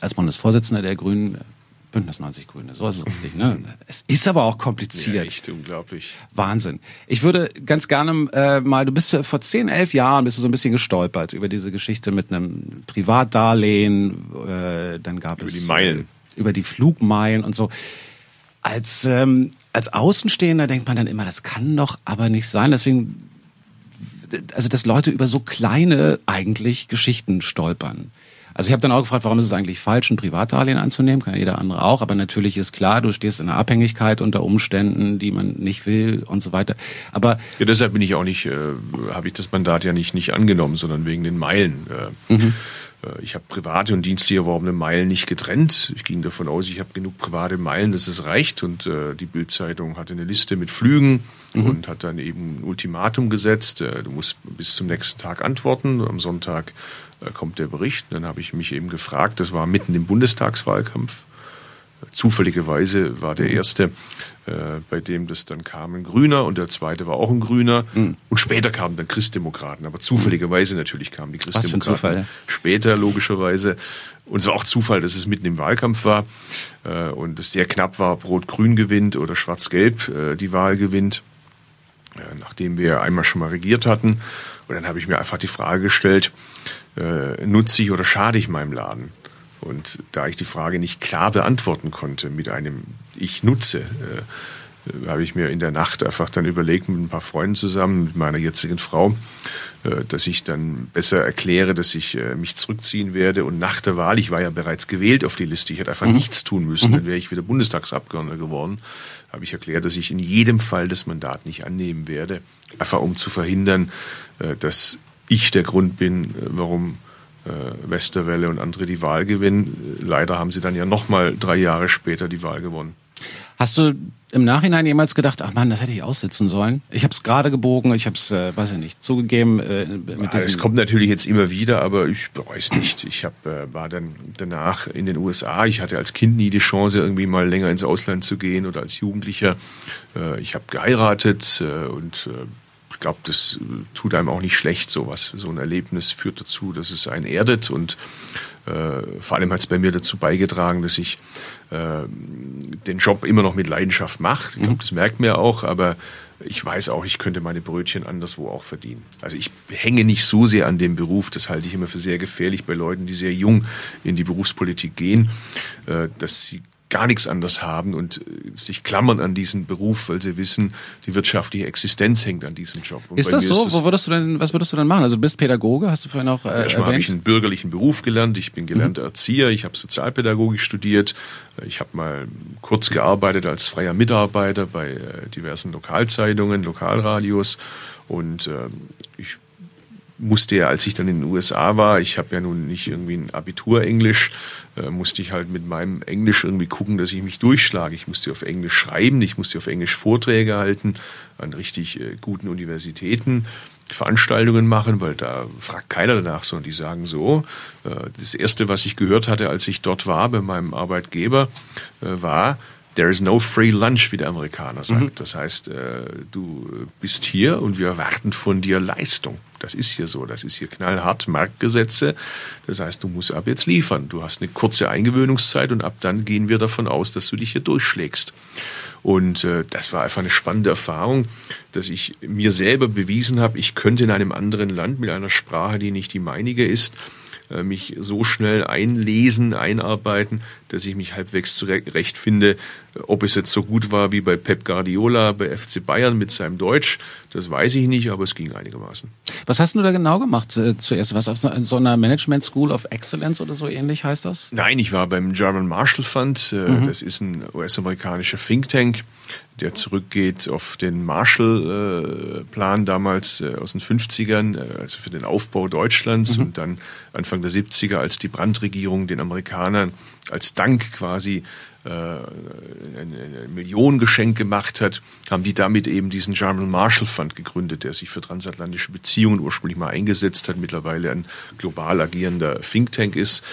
als Bundesvorsitzender der Grünen. Bündnis 90 Grüne, so ist es richtig. Ne? Es ist aber auch kompliziert. Ja, echt unglaublich. Wahnsinn. Ich würde ganz gerne äh, mal, du bist vor zehn, elf Jahren bist du so ein bisschen gestolpert über diese Geschichte mit einem Privatdarlehen, äh, dann gab über es... Über die Meilen. Äh, über die Flugmeilen und so. Als, ähm, als Außenstehender denkt man dann immer, das kann doch aber nicht sein. Deswegen also dass Leute über so kleine eigentlich Geschichten stolpern. Also ich habe dann auch gefragt, warum ist es eigentlich falsch, ein Privatdarlehen anzunehmen? Kann ja jeder andere auch. Aber natürlich ist klar, du stehst in einer Abhängigkeit unter Umständen, die man nicht will und so weiter. Aber ja, deshalb bin ich auch nicht, äh, habe ich das Mandat ja nicht nicht angenommen, sondern wegen den Meilen. Äh, mhm. Äh, ich habe private und dienstlich erworbene Meilen nicht getrennt. Ich ging davon aus, ich habe genug private Meilen, dass es reicht. Und äh, die Bildzeitung hatte eine Liste mit Flügen mhm. und hat dann eben ein Ultimatum gesetzt. Äh, du musst bis zum nächsten Tag antworten. Am Sonntag äh, kommt der Bericht. Dann habe ich mich eben gefragt, das war mitten im Bundestagswahlkampf. Zufälligerweise war der erste, äh, bei dem das dann kam, ein Grüner und der zweite war auch ein Grüner. Mhm. Und später kamen dann Christdemokraten. Aber zufälligerweise natürlich kamen die Christdemokraten Zufall, später, logischerweise. Und es war auch Zufall, dass es mitten im Wahlkampf war äh, und es sehr knapp war, ob Rot-Grün gewinnt oder Schwarz-Gelb äh, die Wahl gewinnt, äh, nachdem wir einmal schon mal regiert hatten. Und dann habe ich mir einfach die Frage gestellt, äh, nutze ich oder schade ich meinem Laden? Und da ich die Frage nicht klar beantworten konnte mit einem Ich nutze, äh, habe ich mir in der Nacht einfach dann überlegt mit ein paar Freunden zusammen, mit meiner jetzigen Frau, äh, dass ich dann besser erkläre, dass ich äh, mich zurückziehen werde. Und nach der Wahl, ich war ja bereits gewählt auf die Liste, ich hätte einfach mhm. nichts tun müssen, mhm. dann wäre ich wieder Bundestagsabgeordneter geworden, habe ich erklärt, dass ich in jedem Fall das Mandat nicht annehmen werde, einfach um zu verhindern, äh, dass ich der Grund bin, äh, warum äh, Westerwelle und andere die Wahl gewinnen. Leider haben sie dann ja nochmal drei Jahre später die Wahl gewonnen. Hast du im Nachhinein jemals gedacht, ach Mann, das hätte ich aussitzen sollen? Ich habe es gerade gebogen, ich habe es, äh, weiß ich nicht, zugegeben. Äh, mit es kommt natürlich jetzt immer wieder, aber ich bereue es nicht. Ich hab, äh, war dann danach in den USA. Ich hatte als Kind nie die Chance, irgendwie mal länger ins Ausland zu gehen oder als Jugendlicher. Äh, ich habe geheiratet äh, und äh, ich glaube, das äh, tut einem auch nicht schlecht, sowas. So ein Erlebnis führt dazu, dass es einen erdet und äh, vor allem hat es bei mir dazu beigetragen, dass ich äh, den Job immer noch mit Leidenschaft mache. Ich glaube, mhm. das merkt man ja auch, aber ich weiß auch, ich könnte meine Brötchen anderswo auch verdienen. Also ich hänge nicht so sehr an dem Beruf, das halte ich immer für sehr gefährlich bei Leuten, die sehr jung in die Berufspolitik gehen, äh, dass sie gar nichts anderes haben und äh, sich klammern an diesen Beruf, weil sie wissen, die wirtschaftliche Existenz hängt an diesem Job. Und ist das so? Ist Wo würdest du denn, was würdest du denn machen? Also du bist Pädagoge, hast du vorhin auch äh, Erstmal habe ich einen bürgerlichen Beruf gelernt. Ich bin gelernter mhm. Erzieher. Ich habe Sozialpädagogik studiert. Ich habe mal kurz gearbeitet als freier Mitarbeiter bei äh, diversen Lokalzeitungen, Lokalradios und äh, ich musste ja, als ich dann in den USA war, ich habe ja nun nicht irgendwie ein Abitur Englisch, äh, musste ich halt mit meinem Englisch irgendwie gucken, dass ich mich durchschlage. Ich musste auf Englisch schreiben, ich musste auf Englisch Vorträge halten an richtig äh, guten Universitäten. Veranstaltungen machen, weil da fragt keiner danach, sondern die sagen so. Äh, das erste, was ich gehört hatte, als ich dort war bei meinem Arbeitgeber, äh, war, there is no free lunch, wie der Amerikaner sagt. Mhm. Das heißt, äh, du bist hier und wir erwarten von dir Leistung. Das ist hier so. Das ist hier knallhart Marktgesetze. Das heißt, du musst ab jetzt liefern. Du hast eine kurze Eingewöhnungszeit und ab dann gehen wir davon aus, dass du dich hier durchschlägst. Und äh, das war einfach eine spannende Erfahrung, dass ich mir selber bewiesen habe, ich könnte in einem anderen Land mit einer Sprache, die nicht die meinige ist, mich so schnell einlesen, einarbeiten, dass ich mich halbwegs zurecht finde. Ob es jetzt so gut war wie bei Pep Guardiola bei FC Bayern mit seinem Deutsch, das weiß ich nicht, aber es ging einigermaßen. Was hast du da genau gemacht äh, zuerst? Was auf so einer Management School of Excellence oder so ähnlich heißt das? Nein, ich war beim German Marshall Fund. Äh, mhm. Das ist ein US-amerikanischer Think Tank der zurückgeht auf den Marshall-Plan damals äh, aus den 50ern, äh, also für den Aufbau Deutschlands mhm. und dann Anfang der 70er, als die Brandregierung den Amerikanern als Dank quasi äh, ein Millionengeschenk gemacht hat, haben die damit eben diesen German Marshall Fund gegründet, der sich für transatlantische Beziehungen ursprünglich mal eingesetzt hat, mittlerweile ein global agierender Think Tank ist.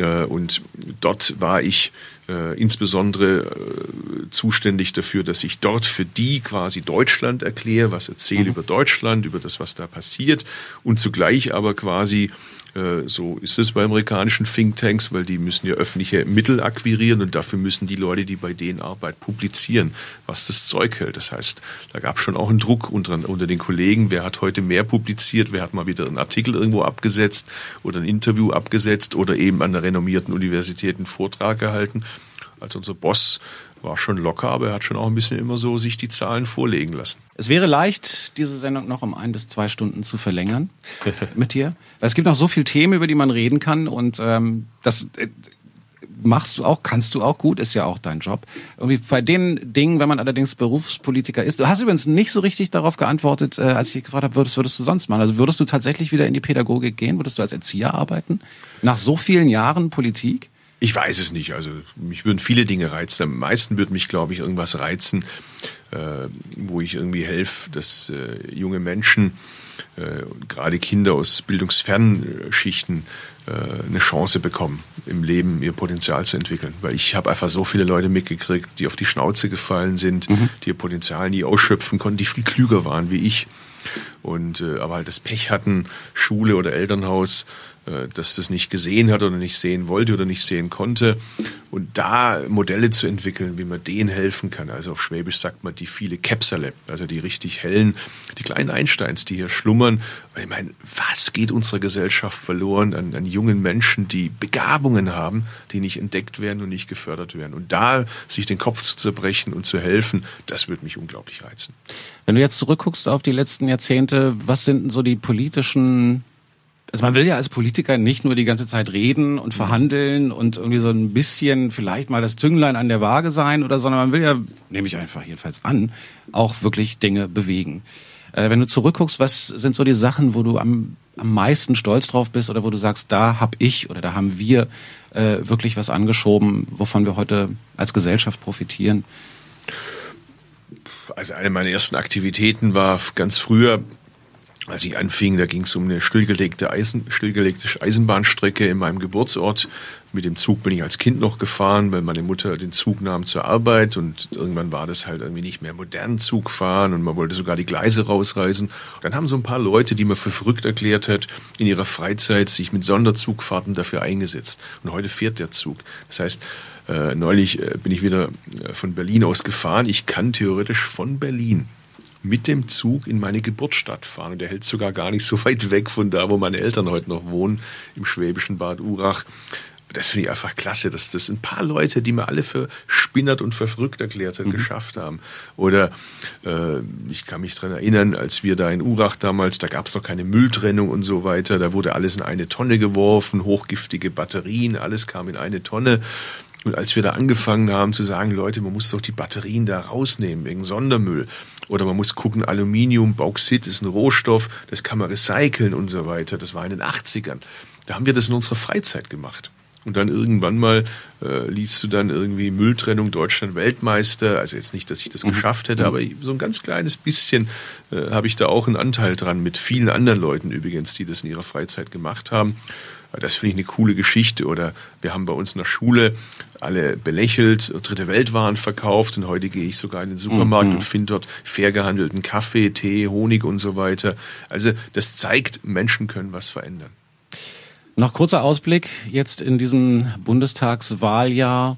Und dort war ich äh, insbesondere äh, zuständig dafür, dass ich dort für die quasi Deutschland erkläre, was erzähle mhm. über Deutschland, über das, was da passiert und zugleich aber quasi äh, so ist es bei amerikanischen Thinktanks, weil die müssen ja öffentliche Mittel akquirieren und dafür müssen die Leute, die bei denen arbeiten, publizieren, was das Zeug hält. Das heißt, da gab es schon auch einen Druck unter, unter den Kollegen, wer hat heute mehr publiziert, wer hat mal wieder einen Artikel irgendwo abgesetzt oder ein Interview abgesetzt oder eben an der renommierten Universität einen Vortrag gehalten. Also unser Boss war schon locker, aber er hat schon auch ein bisschen immer so sich die Zahlen vorlegen lassen. Es wäre leicht, diese Sendung noch um ein bis zwei Stunden zu verlängern [laughs] mit dir. Es gibt noch so viele Themen, über die man reden kann und ähm, das äh, machst du auch, kannst du auch gut, ist ja auch dein Job. Irgendwie bei den Dingen, wenn man allerdings Berufspolitiker ist, du hast übrigens nicht so richtig darauf geantwortet, äh, als ich dich gefragt habe, würdest, würdest du sonst machen? Also würdest du tatsächlich wieder in die Pädagogik gehen? Würdest du als Erzieher arbeiten? Nach so vielen Jahren Politik? Ich weiß es nicht. Also mich würden viele Dinge reizen. Am meisten würde mich, glaube ich, irgendwas reizen, äh, wo ich irgendwie helfe, dass äh, junge Menschen, äh, gerade Kinder aus bildungsfernen Schichten, äh, eine Chance bekommen, im Leben ihr Potenzial zu entwickeln. Weil ich habe einfach so viele Leute mitgekriegt, die auf die Schnauze gefallen sind, mhm. die ihr Potenzial nie ausschöpfen konnten, die viel klüger waren wie ich. Und äh, aber halt das Pech hatten, Schule oder Elternhaus äh, dass das nicht gesehen hat oder nicht sehen wollte oder nicht sehen konnte. Und da Modelle zu entwickeln, wie man denen helfen kann. Also auf Schwäbisch sagt man die viele Käpsele, also die richtig hellen, die kleinen Einsteins, die hier schlummern. Ich meine, was geht unserer Gesellschaft verloren an, an jungen Menschen, die Begabungen haben, die nicht entdeckt werden und nicht gefördert werden? Und da sich den Kopf zu zerbrechen und zu helfen, das würde mich unglaublich reizen. Wenn du jetzt zurückguckst auf die letzten Jahrzehnte, was sind denn so die politischen also man will ja als Politiker nicht nur die ganze Zeit reden und verhandeln und irgendwie so ein bisschen vielleicht mal das Zünglein an der Waage sein oder, sondern man will ja, nehme ich einfach jedenfalls an, auch wirklich Dinge bewegen. Äh, wenn du zurückguckst, was sind so die Sachen, wo du am, am meisten stolz drauf bist oder wo du sagst, da hab ich oder da haben wir äh, wirklich was angeschoben, wovon wir heute als Gesellschaft profitieren? Also eine meiner ersten Aktivitäten war ganz früher als ich anfing, da ging es um eine stillgelegte, Eisen, stillgelegte Eisenbahnstrecke in meinem Geburtsort. Mit dem Zug bin ich als Kind noch gefahren, weil meine Mutter den Zug nahm zur Arbeit und irgendwann war das halt irgendwie nicht mehr modernen Zug fahren und man wollte sogar die Gleise rausreißen. Dann haben so ein paar Leute, die man für verrückt erklärt hat, in ihrer Freizeit sich mit Sonderzugfahrten dafür eingesetzt. Und heute fährt der Zug. Das heißt, äh, neulich äh, bin ich wieder äh, von Berlin aus gefahren. Ich kann theoretisch von Berlin mit dem Zug in meine Geburtsstadt fahren. Und der hält sogar gar nicht so weit weg von da, wo meine Eltern heute noch wohnen, im schwäbischen Bad Urach. Das finde ich einfach klasse, dass das ein paar Leute, die mir alle für spinnert und für verrückt erklärt haben, mhm. geschafft haben. Oder äh, ich kann mich dran erinnern, als wir da in Urach damals, da gab es noch keine Mülltrennung und so weiter, da wurde alles in eine Tonne geworfen, hochgiftige Batterien, alles kam in eine Tonne. Und als wir da angefangen haben zu sagen, Leute, man muss doch die Batterien da rausnehmen wegen Sondermüll oder man muss gucken, Aluminium, Bauxit ist ein Rohstoff, das kann man recyceln und so weiter. Das war in den 80ern. Da haben wir das in unserer Freizeit gemacht. Und dann irgendwann mal äh, liest du dann irgendwie Mülltrennung Deutschland Weltmeister. Also jetzt nicht, dass ich das mhm. geschafft hätte, mhm. aber so ein ganz kleines bisschen äh, habe ich da auch einen Anteil dran, mit vielen anderen Leuten übrigens, die das in ihrer Freizeit gemacht haben. Das finde ich eine coole Geschichte. Oder wir haben bei uns in der Schule alle belächelt, dritte Weltwaren verkauft und heute gehe ich sogar in den Supermarkt mhm. und finde dort fair gehandelten Kaffee, Tee, Honig und so weiter. Also das zeigt, Menschen können was verändern. Noch kurzer Ausblick jetzt in diesem Bundestagswahljahr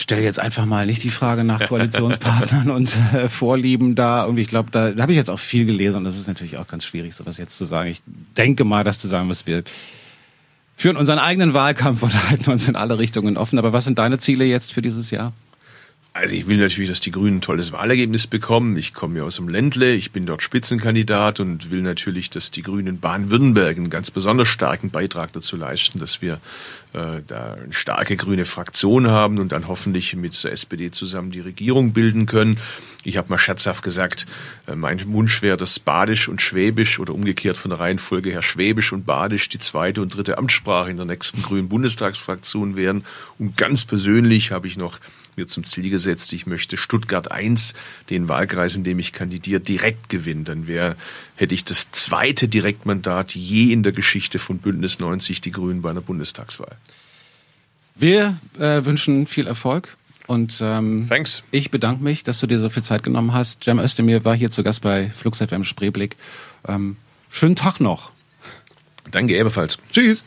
stelle jetzt einfach mal nicht die Frage nach [laughs] Koalitionspartnern und äh, Vorlieben da. Und ich glaube, da, da habe ich jetzt auch viel gelesen und das ist natürlich auch ganz schwierig, sowas jetzt zu sagen. Ich denke mal, dass du sagen wirst, wir führen unseren eigenen Wahlkampf und [laughs] halten uns in alle Richtungen offen. Aber was sind deine Ziele jetzt für dieses Jahr? Also ich will natürlich, dass die Grünen ein tolles Wahlergebnis bekommen. Ich komme ja aus dem Ländle, ich bin dort Spitzenkandidat und will natürlich, dass die Grünen Baden-Württemberg einen ganz besonders starken Beitrag dazu leisten, dass wir äh, da eine starke grüne Fraktion haben und dann hoffentlich mit der SPD zusammen die Regierung bilden können. Ich habe mal scherzhaft gesagt, äh, mein Wunsch wäre, dass Badisch und Schwäbisch oder umgekehrt von der Reihenfolge her Schwäbisch und Badisch die zweite und dritte Amtssprache in der nächsten grünen Bundestagsfraktion wären. Und ganz persönlich habe ich noch mir zum Ziel gesetzt, ich möchte Stuttgart 1, den Wahlkreis, in dem ich kandidiere, direkt gewinnen. Dann wäre, hätte ich das zweite Direktmandat je in der Geschichte von Bündnis 90 Die Grünen bei einer Bundestagswahl. Wir äh, wünschen viel Erfolg. Und ähm, Thanks. ich bedanke mich, dass du dir so viel Zeit genommen hast. Cem Özdemir war hier zu Gast bei Flux FM Spreeblick. Ähm, schönen Tag noch. Danke ebenfalls. Tschüss.